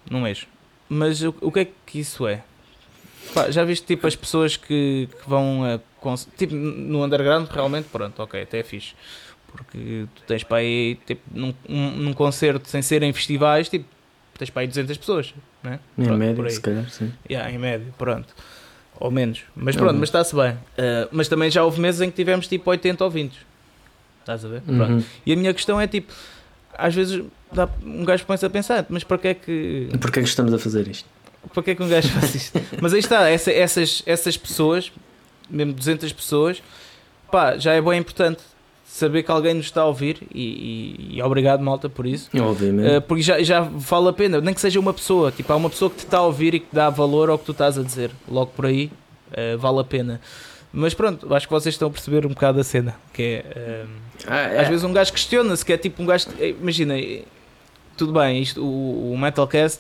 num mês, mas o, o que é que isso é? Pá, já viste tipo as pessoas que, que vão a tipo no underground realmente, pronto, ok, até é fixe. Porque tu tens para aí tipo, num, um- num concerto sem ser em festivais, tipo, tens para aí 200 pessoas, né? em Pronto, média, se calhar, sim. Yeah, em média, pronto. Ou menos. Mas pronto, menos. mas está-se bem. Uh, mas também já houve meses em que tivemos tipo 80 ouvintes. Estás a ver? Pronto. Uhum. E a minha questão é tipo, às vezes dá, um gajo põe-se a pensar, mas para que é que. Porquê é que estamos a fazer isto? Para que é que um gajo faz isto? mas aí está, essa- essas, essas pessoas, mesmo 200 pessoas, pá, já é bem importante saber que alguém nos está a ouvir e, e- e obrigado malta por isso. Obviamente. Uh, porque já, já vale a pena, nem que seja uma pessoa, tipo, há uma pessoa que te está a ouvir e que dá valor ao que tu estás a dizer, logo por aí, uh, vale a pena. Mas pronto, acho que vocês estão a perceber um bocado a cena, que é, um, Ah, é. às vezes um gajo questiona-se, que é tipo um gajo, eh, imagina, eh, tudo bem, isto, o, o Metalcast,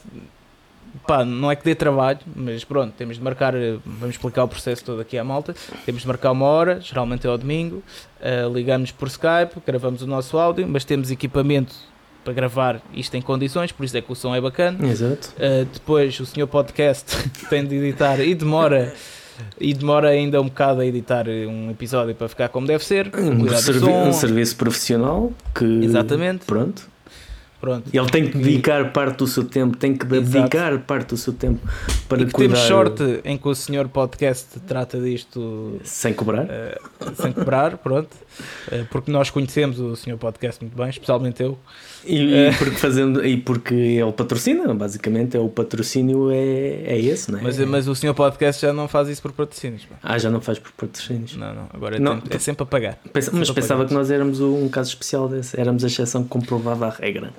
pá, não é que dê trabalho, mas pronto, temos de marcar, eh, vamos explicar o processo todo aqui à malta, temos de marcar uma hora, geralmente é ao domingo, eh, ligamos por Skype, gravamos o nosso áudio, mas temos equipamento para gravar isto em condições, por isso é que o som é bacana. Exato. Uh, depois o senhor podcast tem de editar e demora e demora ainda um bocado a editar um episódio para ficar como deve ser. Um, servi- som. um serviço profissional que. Exatamente. Pronto. Pronto. Ele tem que dedicar parte do seu tempo, tem que Exato. dedicar parte do seu tempo para E que cuidar temos sorte em que o senhor podcast trata disto sem cobrar. uh, sem cobrar, pronto. Uh, porque nós conhecemos o senhor podcast muito bem, especialmente eu. E, e É. porque fazendo e porque ele patrocina, basicamente é o patrocínio é, é esse, não é? Mas, mas o senhor podcast já não faz isso por patrocínios. pá. Ah, já não faz por patrocínios. Não, não. Agora é, Não. tempo- é sempre a pagar. Pensa- mas Sempre pensava que nós éramos um caso especial desse, éramos a exceção que comprovava a regra.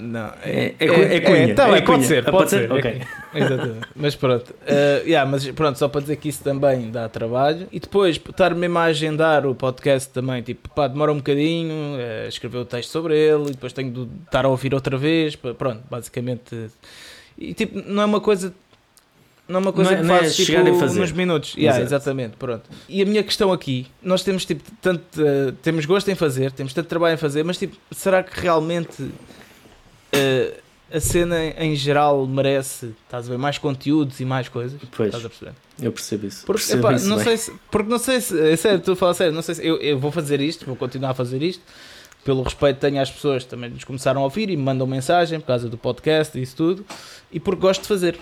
Não, É- é cu- é cunha, tá é bem, pode ser, pode, ser. Ok. é. Exatamente. Mas pronto. Uh, yeah, mas pronto, só para dizer que isso também dá trabalho. E depois, estar mesmo a agendar o podcast também, tipo, pá, demora um bocadinho, uh, escrever o texto sobre ele, e depois tenho de estar a ouvir outra vez. Pronto, basicamente. E tipo, não é uma coisa. Não é uma coisa Não é- que não é fazes tipo, chegar fazer. nos minutos. Yeah, Exato. exatamente, pronto. E a minha questão aqui, nós temos tipo tanto, uh, temos gosto em fazer, temos tanto trabalho em fazer, mas tipo, será que realmente uh, a cena em geral merece, estás a ver, mais conteúdos e mais coisas? Pois, Estás a perceber? eu percebo isso. Porque, percebo epá, isso não bem. sei se, porque não sei se, é sério, estou a falar sério, não sei se eu, eu vou fazer isto, vou continuar a fazer isto, pelo respeito que tenho às pessoas que também nos começaram a ouvir e me mandam mensagem por causa do podcast e isso tudo, e porque gosto de fazer.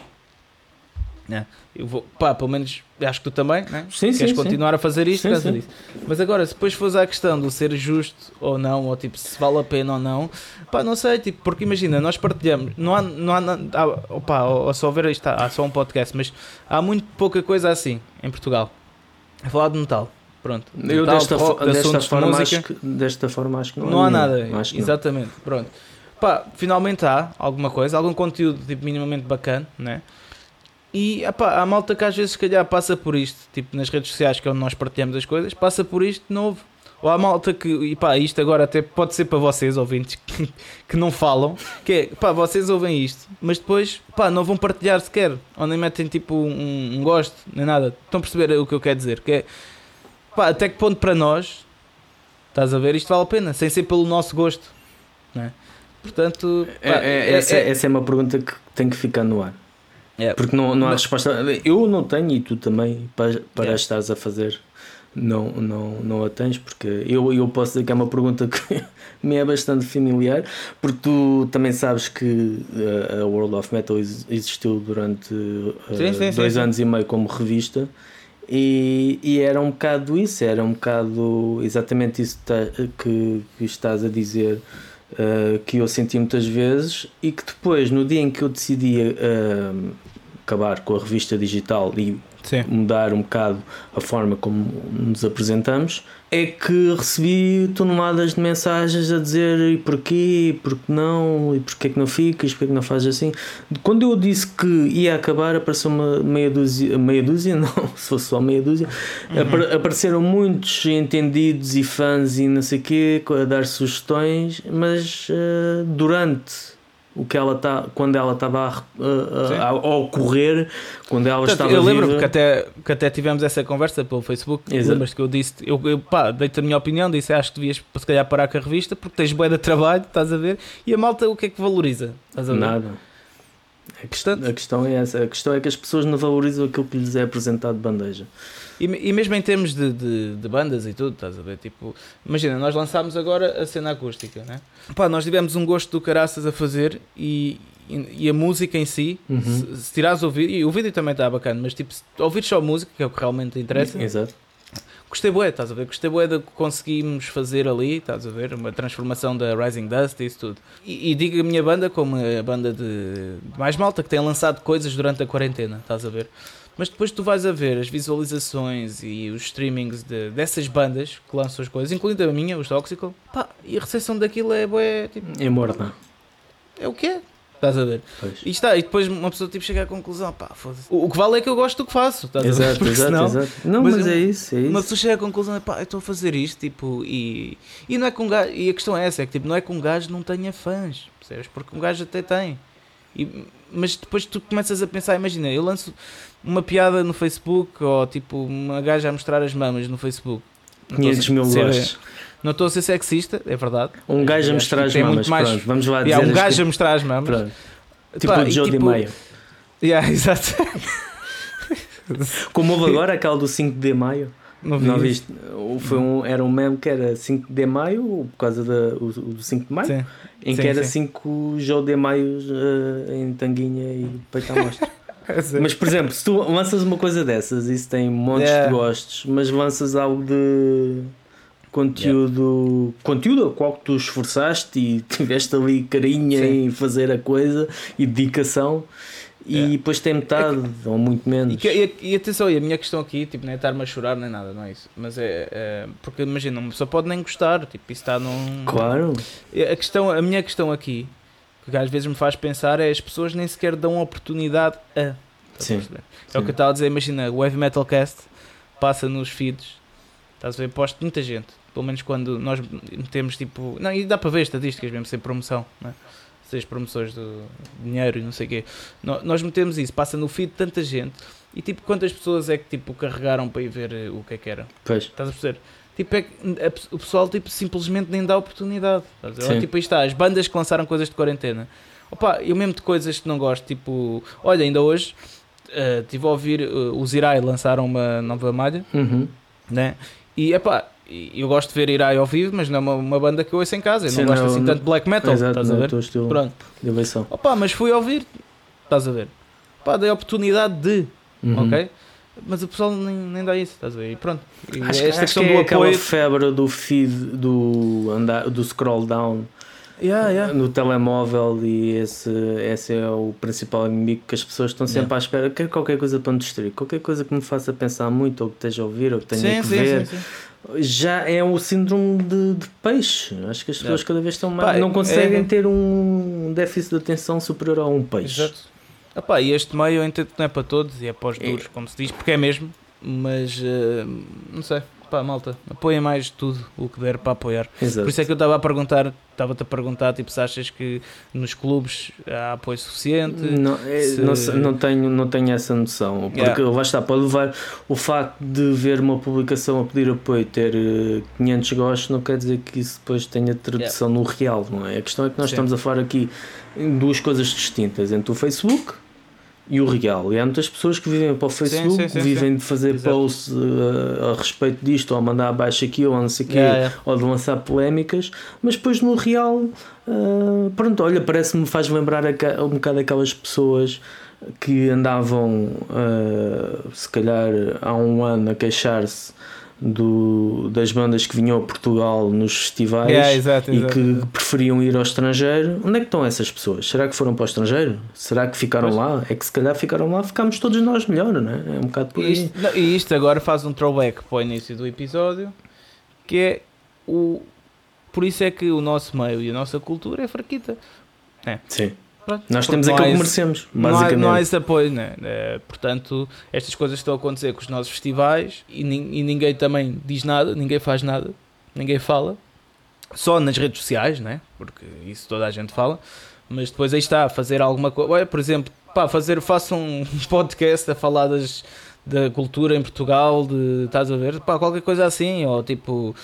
Eu vou, pá, pelo menos acho que tu também, né? Sim, Queres sim, continuar a fazer isto Sim, sim. Mas agora, se depois fores à questão do ser justo ou não, ou tipo, se vale a pena ou não, pá, não sei, tipo, porque imagina, nós partilhamos, não há, não há, há opá, ou só ver isto, há só um podcast, mas há muito pouca coisa assim em Portugal. A falar de metal, pronto. Eu Metal, desta, de rock, de desta, de forma música. acho que, desta forma acho que não, Não há nada, não. exatamente, pronto. Pá, finalmente há alguma coisa, algum conteúdo tipo, minimamente bacana, né? E epá, há malta que às vezes se calhar passa por isto, tipo nas redes sociais que é onde nós partilhamos as coisas, passa por isto de novo. Ou há malta que, e pá, isto agora até pode ser para vocês, ouvintes, que, que não falam, que é, pá, vocês ouvem isto, mas depois, pá, não vão partilhar sequer, ou nem metem tipo um, um gosto, nem nada. Estão a perceber o que eu quero dizer? Que é, pá, até que ponto para nós, estás a ver, isto vale a pena, sem ser pelo nosso gosto, não é? Portanto, É- pá, é- essa, essa é uma pergunta que tem que ficar no ar. É. Porque não, não há Mas- resposta. Eu não tenho e tu também, para, para É. estares a fazer, não, não, não a tens. Porque eu, eu posso dizer que é uma pergunta que me é bastante familiar. Porque tu também sabes que uh, a World of Metal ex- existiu durante uh, Sim, sim, dois sim. anos e meio como revista. E, e era um bocado isso, era um bocado exatamente isso que, tá- que, que estás a dizer, uh, que eu senti muitas vezes e que depois, no dia em que eu decidi uh, acabar com a revista digital e sim. mudar um bocado a forma como nos apresentamos, é que recebi toneladas de mensagens a dizer e porquê, e porquê não, e porquê que não ficas, porquê que não fazes assim. Quando eu disse que ia acabar, apareceu uma meia dúzia, meia dúzia, não, se fosse só meia dúzia, apar- apareceram muitos entendidos e fãs e não sei o quê a dar sugestões, mas eh, durante o que ela tá, quando ela estava a, a, a, ocorrer, quando ela Portanto, estava eu lembro que até, que até tivemos essa conversa pelo Facebook. Lembras que eu disse, eu, eu pá, dei-te a minha opinião, disse acho que devias se calhar parar com a revista porque tens bué de trabalho, estás a ver? E a malta o que é que valoriza? Nada. A questão, a questão é essa. A questão é que as pessoas não valorizam aquilo que lhes é apresentado de bandeja. E, e mesmo em termos de, de, de bandas e tudo, estás a ver? Tipo, imagina, nós lançámos agora a cena acústica, né? Pá, nós tivemos um gosto do caraças a fazer e, e, e a música em si, Uhum. se, se tirares o vídeo, e o vídeo também está bacana, mas tipo, se ouvir só a música, que é o que realmente interessa, Exato. Gostei bué, estás a ver? Gostei bué do que conseguimos fazer ali, estás a ver? Uma transformação da Rising Dust e isso tudo. E, e digo a minha banda como a banda de, de mais malta que tem lançado coisas durante a quarentena, estás a ver? Mas depois tu vais a ver as visualizações e os streamings de, dessas bandas que lançam as coisas, incluindo a minha, os Toxical, pá, e a recepção daquilo é bué, tipo, É morna. é o que é. Estás a ver? Pois. E está, e depois uma pessoa tipo chega à conclusão, pá, foda-se. O, o que vale é que eu gosto do que faço, estás a ver? Exato, Porque exato, senão- exato. Não, mas mas, é isso, é uma isso. pessoa chega à conclusão, pá, eu estou a fazer isto, tipo, e, e não é que um gajo, e a questão é essa, é que tipo, não é que um gajo não tenha fãs, percebes? Porque um gajo até tem. E, mas depois tu começas a pensar, imagina, eu lanço uma piada no Facebook, ou tipo, uma gaja a mostrar as mamas no Facebook. Não estou a 500 mil gostos. Não estou a ser sexista, é verdade. Um gajo a mostrar as tem muito mamas. mais- Pronto, vamos lá dizer. Yeah, um as gajo que- a mostrar as mamas. Pronto. Tipo Pá, o Joe tipo- Di Maio. Yeah, exato. Como houve agora aquela do 5 de maio. Não vi Não viste? Foi um, era um meme que era 5 de maio, por causa da, o, o do 5 de maio, Sim. em sim, que era sim. 5 Joe de Maios eh, em tanguinha e peito à mostra. Sim. Mas, por exemplo, se tu lanças uma coisa dessas, isso tem montes Yeah. de gostos, mas lanças algo de conteúdo, conteúdo ao qual tu esforçaste e tiveste ali carinha Sim. em fazer a coisa e dedicação, e Yeah. depois tem metade ou muito menos. E, e- e atenção, e a minha questão aqui, tipo, nem é estar-me a chorar nem nada, não é isso. Mas é, é- porque imagina, uma pessoa pode nem gostar, tipo, isso está num. Claro, A, questão, a minha questão aqui, que às vezes me faz pensar, é as pessoas nem sequer dão oportunidade a. Sim. perceber? É o que eu estava a dizer, imagina, o Heavy Metal Cast passa nos feeds, estás a ver? Posto muita gente, pelo menos quando nós metemos tipo. Não, e dá para ver estatísticas mesmo sem promoção, não é? Seis promoções do dinheiro e não sei o quê. Nós metemos isso, passa no feed de tanta gente e tipo, quantas pessoas é que tipo carregaram para ir ver eh, o que é que era? pois. Estás a perceber? Tipo, é que o pessoal tipo, simplesmente nem dá oportunidade. Sim. Tipo, aí está, as bandas que lançaram coisas de quarentena. Opa, eu mesmo de coisas que não gosto, tipo, olha, ainda hoje eh, estive a ouvir eh, os Irai lançaram uma nova malha, Uhum. né? E epá, e eu gosto de ver Irai ao vivo, mas não é uma, uma banda que eu ouço em casa. Eu Sim, não gosto não- assim não- tanto de black metal, Exato, estás a não é o ver? estilo Pronto. de eleição. Opa, mas fui ouvir, estás a ver? Pá, dei a oportunidade de, Uhum. ok? Mas o pessoal nem, nem dá isso, estás a ver? E pronto. E Acho, esta acho questão que do é aquela apoio. febre do feed, do, andar, do scroll down Yeah, yeah. no telemóvel e esse, esse é o principal inimigo que as pessoas estão sempre à espera. Quero qualquer coisa para me distrair, qualquer coisa que me faça pensar muito, ou que esteja a ouvir, ou que tenha Sim, que sim, ver. sim. Já é o síndrome de, de peixe. Acho que as pessoas Yeah. cada vez estão mais. Pá, não conseguem é- ter um déficit de atenção superior a um peixe. Exato. Epá, e este meio eu entendo que não é para todos e é para os É. duros, como se diz, porque é mesmo, mas eh, não sei, pá, malta, apoiem mais tudo o que der para apoiar. Exato. Por isso é que eu estava a perguntar, estava-te a perguntar, tipo, se achas que nos clubes há apoio suficiente? Não, é, se- não, não tenho, não tenho essa noção. Porque Yeah. lá está, pode levar o facto de ver uma publicação a pedir apoio ter eh, 500 gostos, não quer dizer que isso depois tenha tradução no real, não é? A questão é que nós Sim. estamos a falar aqui em duas coisas distintas entre o Facebook e o real. E há muitas pessoas que vivem para o Facebook, sim, sim, vivem de fazer Exato. posts eh, a respeito disto, ou a mandar abaixo aqui, ou não sei o quê, Yeah, yeah. ou de lançar polémicas, mas depois no real, ah, pronto, olha, parece-me faz lembrar um bocado aquelas pessoas que andavam, ah, se calhar há um ano, a queixar-se do, das bandas que vinham a Portugal nos festivais Yeah, exato, e exato, que preferiam ir ao estrangeiro. Onde é que estão essas pessoas? Será que foram para o estrangeiro? Será que ficaram Pois. lá? É que se calhar ficaram lá, ficámos todos nós melhor, não é? É um bocado por E não, e isto agora faz um throwback para o início do episódio, que é o. Por isso é que o nosso meio e a nossa cultura é fraquita. Sim. Pronto. Nós temos aquilo que merecemos, Não há, basicamente. não há esse apoio, né? Eh, portanto, estas coisas estão a acontecer com os nossos festivais e, e ninguém também diz nada, ninguém faz nada, ninguém fala, só nas redes sociais, né? Porque isso toda a gente fala, mas depois aí está, fazer alguma coisa, Olha, por exemplo, pá, fazer, façam um podcast a falar das, da cultura em Portugal, de, estás a ver, pá, qualquer coisa assim, ou tipo.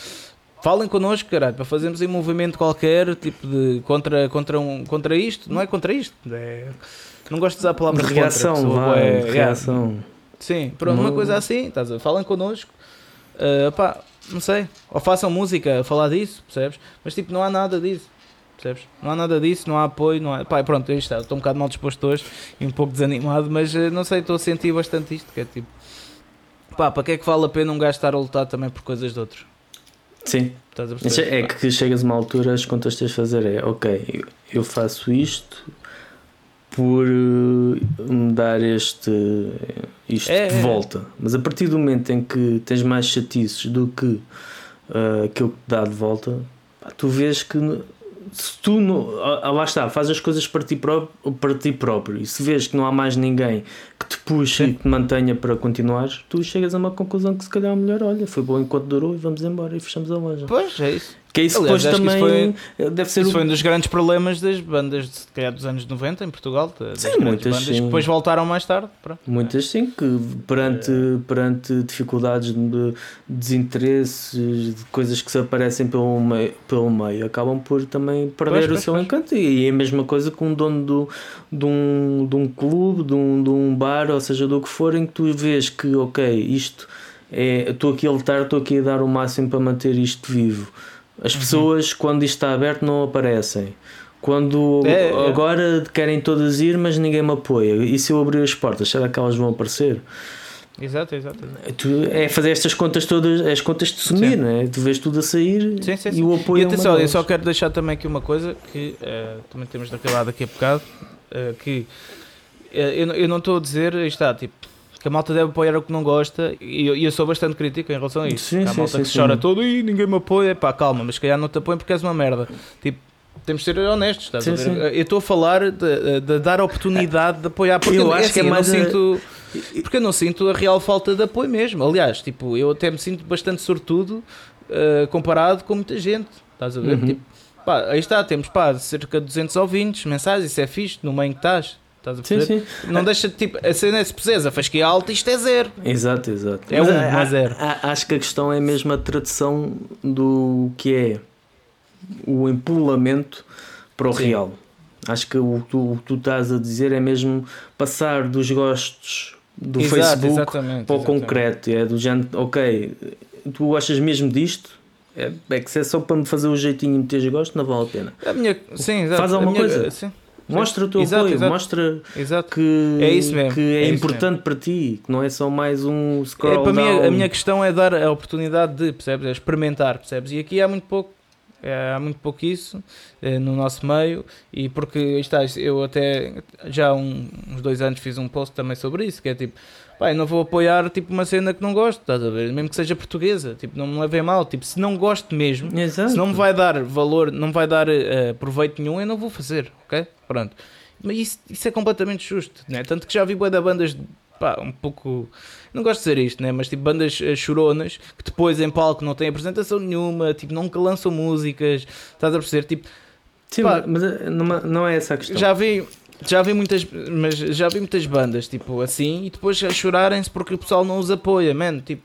Falem connosco, caralho, para fazermos um movimento qualquer, tipo de contra, contra, um, contra isto, não é contra isto, é, não gosto de usar a palavra de contra, reação, bué- de yeah. reação. Sim, pronto, uma coisa assim, estás a? Falem connosco, Ah, pá, não sei, ou façam música a falar disso, percebes? Mas tipo, não há nada disso, percebes? Não há nada disso, não há apoio, não há. Pá, pronto, aí está, estou um bocado mal disposto hoje e um pouco desanimado, mas ah, não sei, estou a sentir bastante isto, que é tipo, pá, para que é que vale a pena um gajo estar a lutar também por coisas de outros? Sim, é que chegas a uma altura, as contas que tens de fazer é ok, eu- faço isto por eh, me dar este isto É, de é. volta. Mas a partir do momento em que tens mais chatices do que eh, aquilo que te dá de volta, pá, tu vês que se tu não, ah, ah, lá está, faz as coisas para ti, próprio, para ti próprio e se vês que não há mais ninguém que te puxe e que te mantenha para continuares, tu chegas a uma conclusão que se calhar é melhor, olha, foi bom enquanto durou e vamos embora e fechamos a loja. Pois, é isso. Que é isso Aliás, depois também isso deve ser Isso o- foi um dos grandes problemas das bandas de, calhar, dos anos 90 em Portugal. Sim, muitas, bandas sim. que depois voltaram mais tarde. Pronto. Muitas sim, que perante, perante dificuldades de desinteresses, de coisas que se aparecem pelo meio, pelo meio acabam por também perder Pois, o pois, seu pois. encanto. E é a mesma coisa com um dono do, de, um, de um clube, de um, de um bar, ou seja, do que for, em que tu vês que, ok, isto é. Estou aqui a lutar, estou aqui a dar o máximo para manter isto vivo. As pessoas, quando isto está aberto, não aparecem. Quando É, é. agora querem todas ir, mas ninguém me apoia. E se eu abrir as portas, será que elas vão aparecer? Exato, exato. Tu- é fazer estas contas todas, as contas de sumir, Sim. não é? Tu vês tudo a sair Sim, sim, e sim. o apoio E é atenção, eu delas. só quero deixar também aqui uma coisa que eh, também temos de acabar daqui a bocado. eh, que eh, eu, não- eu não estou a dizer, está, tipo, que a malta deve apoiar o que não gosta e eu, eu sou bastante crítico em relação a isso. Sim, há sim, malta sim, que sim. chora todo e ninguém me apoia, pá, calma, mas se calhar não te apoiam porque és uma merda. Tipo, temos de ser honestos, estás a Sim, ver? sim. Eu estou a falar de, de dar a oportunidade de apoiar, porque Eu eu, acho assim, que é eu mais não a- sinto. Porque eu não sinto a real falta de apoio mesmo. Aliás, tipo, eu até me sinto bastante sortudo eh, comparado com muita gente. Estás a ver? Uhum. Tipo, pá, aí está, temos pá, cerca de 200 ouvintes, mensagens, isso é fixe, no meio que estás. Estás a Sim, perceber? sim. Não deixa de tipo, a cena é se puseres a fasquia alta, isto é zero. Exato, exato. É Mas um, não é zero. há- Acho que a questão é mesmo a tradução do que é o empolamento para o Sim. real. Acho que o que tu, tu estás a dizer é mesmo passar dos gostos do Exato, Facebook exatamente, para o exatamente. concreto. É do género, ok, tu gostas mesmo disto? É, é que se é só para me fazer o jeitinho e meteres gosto, não vale a pena. A minha, sim, exato. Faz A alguma minha- coisa? Sim. Mostra o teu Exato, apoio, exato. mostra Exato. que É isso mesmo, que é, é importante para ti, que não é só mais um É, scroll para mim, a- minha questão é dar a oportunidade de, percebes? É experimentar, percebes? E aqui há muito pouco. é, há muito pouco isso é, no nosso meio e porque está, eu até já há um- uns dois anos fiz um post também sobre isso que é tipo, eu não vou apoiar tipo uma cena que não gosto, estás a ver? Mesmo que seja portuguesa, tipo, não me levem mal, tipo, se não gosto mesmo, Exato. se não me vai dar valor, não me vai dar eh, proveito nenhum, eu não vou fazer, ok? Pronto. Mas isso, isso é completamente justo, né? Tanto que já vi bué da bandas, pá, um pouco. Não gosto de dizer isto, né? Mas tipo bandas eh, choronas que depois em palco não têm apresentação nenhuma, tipo, nunca lançam músicas, estás a perceber? Tipo, Sim, pá, mas eh, não, não é essa a questão. já vi. Já vi muitas, mas já vi muitas bandas tipo assim e depois a chorarem-se porque o pessoal não os apoia, mano. Tipo,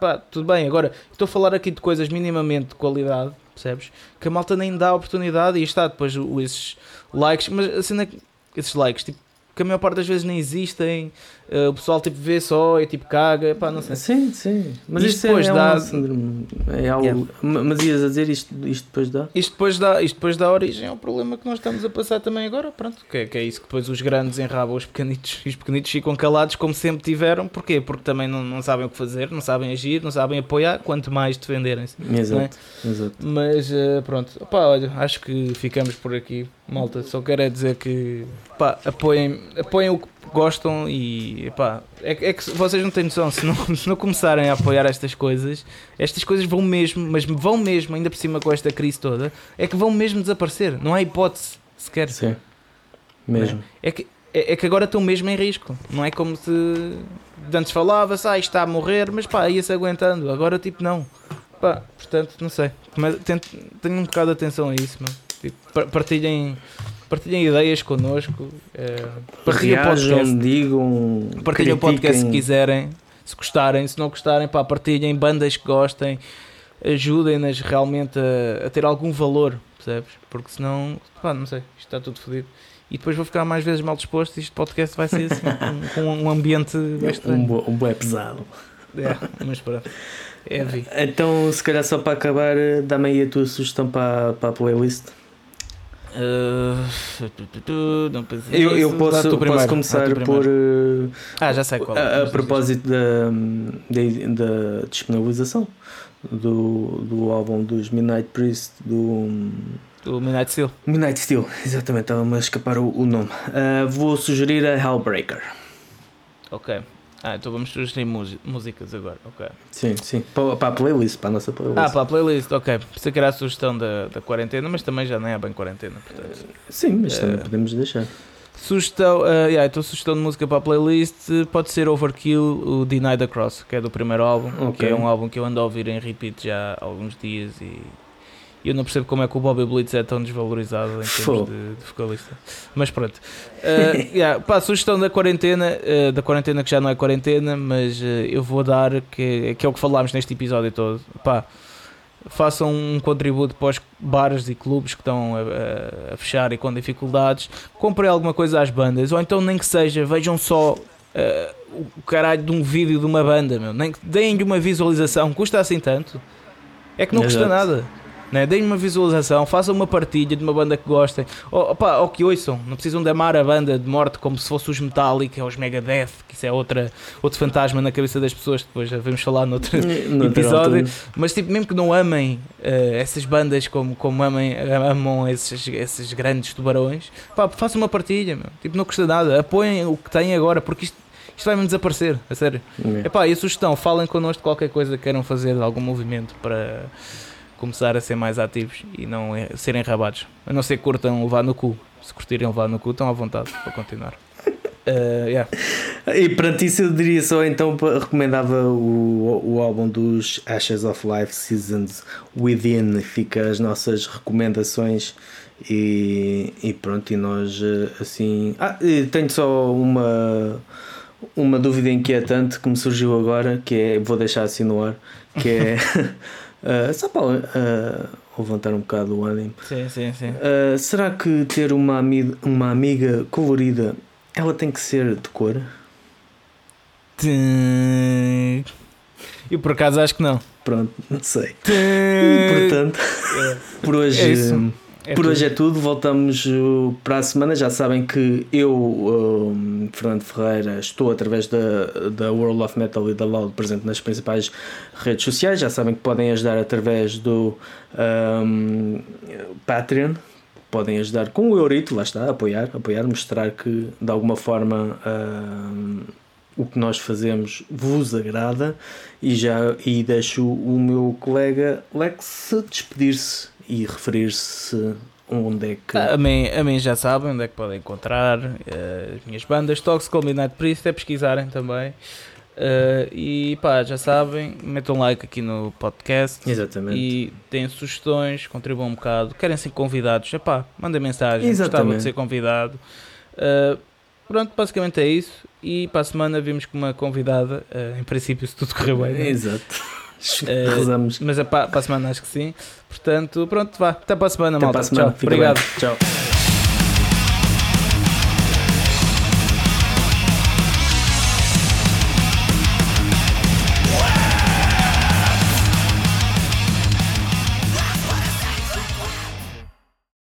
pá, tudo bem. Agora estou a falar aqui de coisas minimamente de qualidade, percebes? Que a malta nem dá oportunidade e está depois o- esses likes, mas a que esses likes, tipo, que a maior parte das vezes nem existem, o pessoal tipo vê só e tipo caga, pá, não sei. Sim, sim. Mas Isto isto depois é, é dá-. É algo. Yeah. Ma- Mas ias a dizer isto, isto depois dá? Isto depois, dá, isto depois dá origem ao problema que nós estamos a passar também agora, pronto, que é, que é isso que depois os grandes enrabam os pequenitos e os pequenitos ficam calados como sempre tiveram, porquê? Porque também não, não sabem o que fazer, não sabem agir, não sabem apoiar, quanto mais defenderem-se. Exato. Exato. Mas eh, pronto, pá, olha, acho que ficamos por aqui, malta, só quero é dizer que pá, apoiem, apoiem o que gostam e pá, é, que- é que vocês não têm noção, se não, se não começarem a apoiar estas coisas, estas coisas vão mesmo, mas vão mesmo, ainda por cima com esta crise toda, é que vão mesmo desaparecer, não há hipótese sequer. Sim. Mesmo. É que, é, é que agora estão mesmo em risco, não é como se de antes falava-se, ah, isto está a morrer, mas pá, ia-se aguentando, agora tipo não. Pá, portanto, não sei, mas tento, tenho um bocado de atenção a isso, meu. Tipo, par- partilhem, partilhem ideias connosco, eh, partilhem o podcast. Digam. Partilhem o podcast se quiserem, se gostarem, se não gostarem, pá, partilhem bandas que gostem, ajudem-nas realmente a, a ter algum valor, percebes? Porque senão, pá, não sei, isto está tudo fodido. E depois vou ficar mais vezes mal disposto e este podcast vai ser assim, com, com um ambiente bem Um, bo- um bué pesado. É, mas pronto. É vi. Então, se calhar só para acabar, eh, dá-me aí a tua sugestão para, para a playlist. Uh, não pensei Eu, eu posso, primeiro, começar por. eh, Ah, já sei qual é. a, a propósito da, da, da disponibilização do, do álbum dos Midnight Priest, do. O Midnight Steel. Midnight Steel, exatamente, estava-me a escapar o, o nome. Ah, vou sugerir a Hellbreaker. Ok. Ah, então vamos sugerir músi- músicas agora. Ok. Sim, sim. Para, para a playlist, para a nossa playlist. Ah, para a playlist, ok. Pensei que era a sugestão da, da quarentena, mas também já nem é bem quarentena, portanto. Sim, mas também Eh, podemos deixar. Sugestão, uh, yeah, então sugestão de música para a playlist eh, pode ser Overkill, o Deny the Cross, que é do primeiro álbum, que Ok. é um álbum que eu ando a ouvir em repeat já há alguns dias e eu não percebo como é que o Bobby Blitz é tão desvalorizado em termos de, de vocalista. Mas pronto. Uh, yeah, pá, sugestão da quarentena, uh, da quarentena que já não é quarentena, mas uh, eu vou dar, que, que é o que falámos neste episódio todo. Pá, façam um contributo para os bares e clubes que estão a, a- a fechar e com dificuldades, comprem alguma coisa às bandas, ou então nem que seja, vejam só eh, o caralho de um vídeo de uma banda, meu. Nem que deem-lhe uma visualização, custa assim tanto? É que não custa Exato. nada. Né? Deem uma visualização, façam uma partilha de uma banda que gostem, ou, opa, ou que ouçam, não precisam de amar a banda de morte como se fosse os Metallica ou os Megadeth, que isso é outra, outro fantasma na cabeça das pessoas, que depois já vamos falar noutro, Noutra episódio. mas tipo, mesmo que não amem eh, essas bandas como, como amem, amam esses, esses grandes tubarões, pá, façam uma partilha, meu. Tipo, não custa nada. Apoiem o que têm agora, porque isto, isto vai-me desaparecer, a sério. É. Epá, e a sugestão, falem connosco de qualquer coisa que queiram fazer, de algum movimento para começar a ser mais ativos e não eh, serem rabados. A não ser que curtam levar no cu. Se curtirem levar no cu, estão à vontade para continuar. Eh, yeah. E perante isso eu diria só então recomendava o, o álbum dos Ashes of Life Seasons Within, fica as nossas recomendações e, e pronto, e nós eh, assim. Ah, tenho só uma uma dúvida inquietante que me surgiu agora, que é, vou deixar assim no ar, que é eh, só para eh, levantar um bocado o ânimo. Sim, sim, sim. Uh, será que ter uma, ami uma amiga colorida ela tem que ser de cor? Eu por acaso acho que não. Pronto, não sei. E, portanto, por hoje É É Por tudo. hoje é tudo, voltamos uh, para a semana. Já sabem que eu, um, Fernando Ferreira, estou através da, da World of Metal e da Loud presente nas principais redes sociais. Já sabem que podem ajudar através do um, Patreon. Podem ajudar com o Eurito, lá está, apoiar, apoiar, mostrar que de alguma forma o que nós fazemos vos agrada. E já e deixo o meu colega Lex despedir-se e referir-se onde é que. A mim, a mim já sabem onde é que podem encontrar eh, as minhas bandas. Toxical Midnight Priest, é pesquisarem também. Eh, e pá, já sabem, metam um like aqui no podcast. Exatamente. E têm sugestões, contribuam um bocado. Querem ser convidados? Epá, mandem mensagem. Gostava Exatamente. de ser convidado. Uh, pronto, basicamente é isso. E para a semana vimos com uma convidada. uh, em princípio, se tudo correr bem. né? Exato. Eh, Rezamos. Mas é para, para a semana acho que sim. Portanto, pronto, vá. Até para a semana, Até malta. semana. Tchau. Fica Obrigado. bem. Tchau.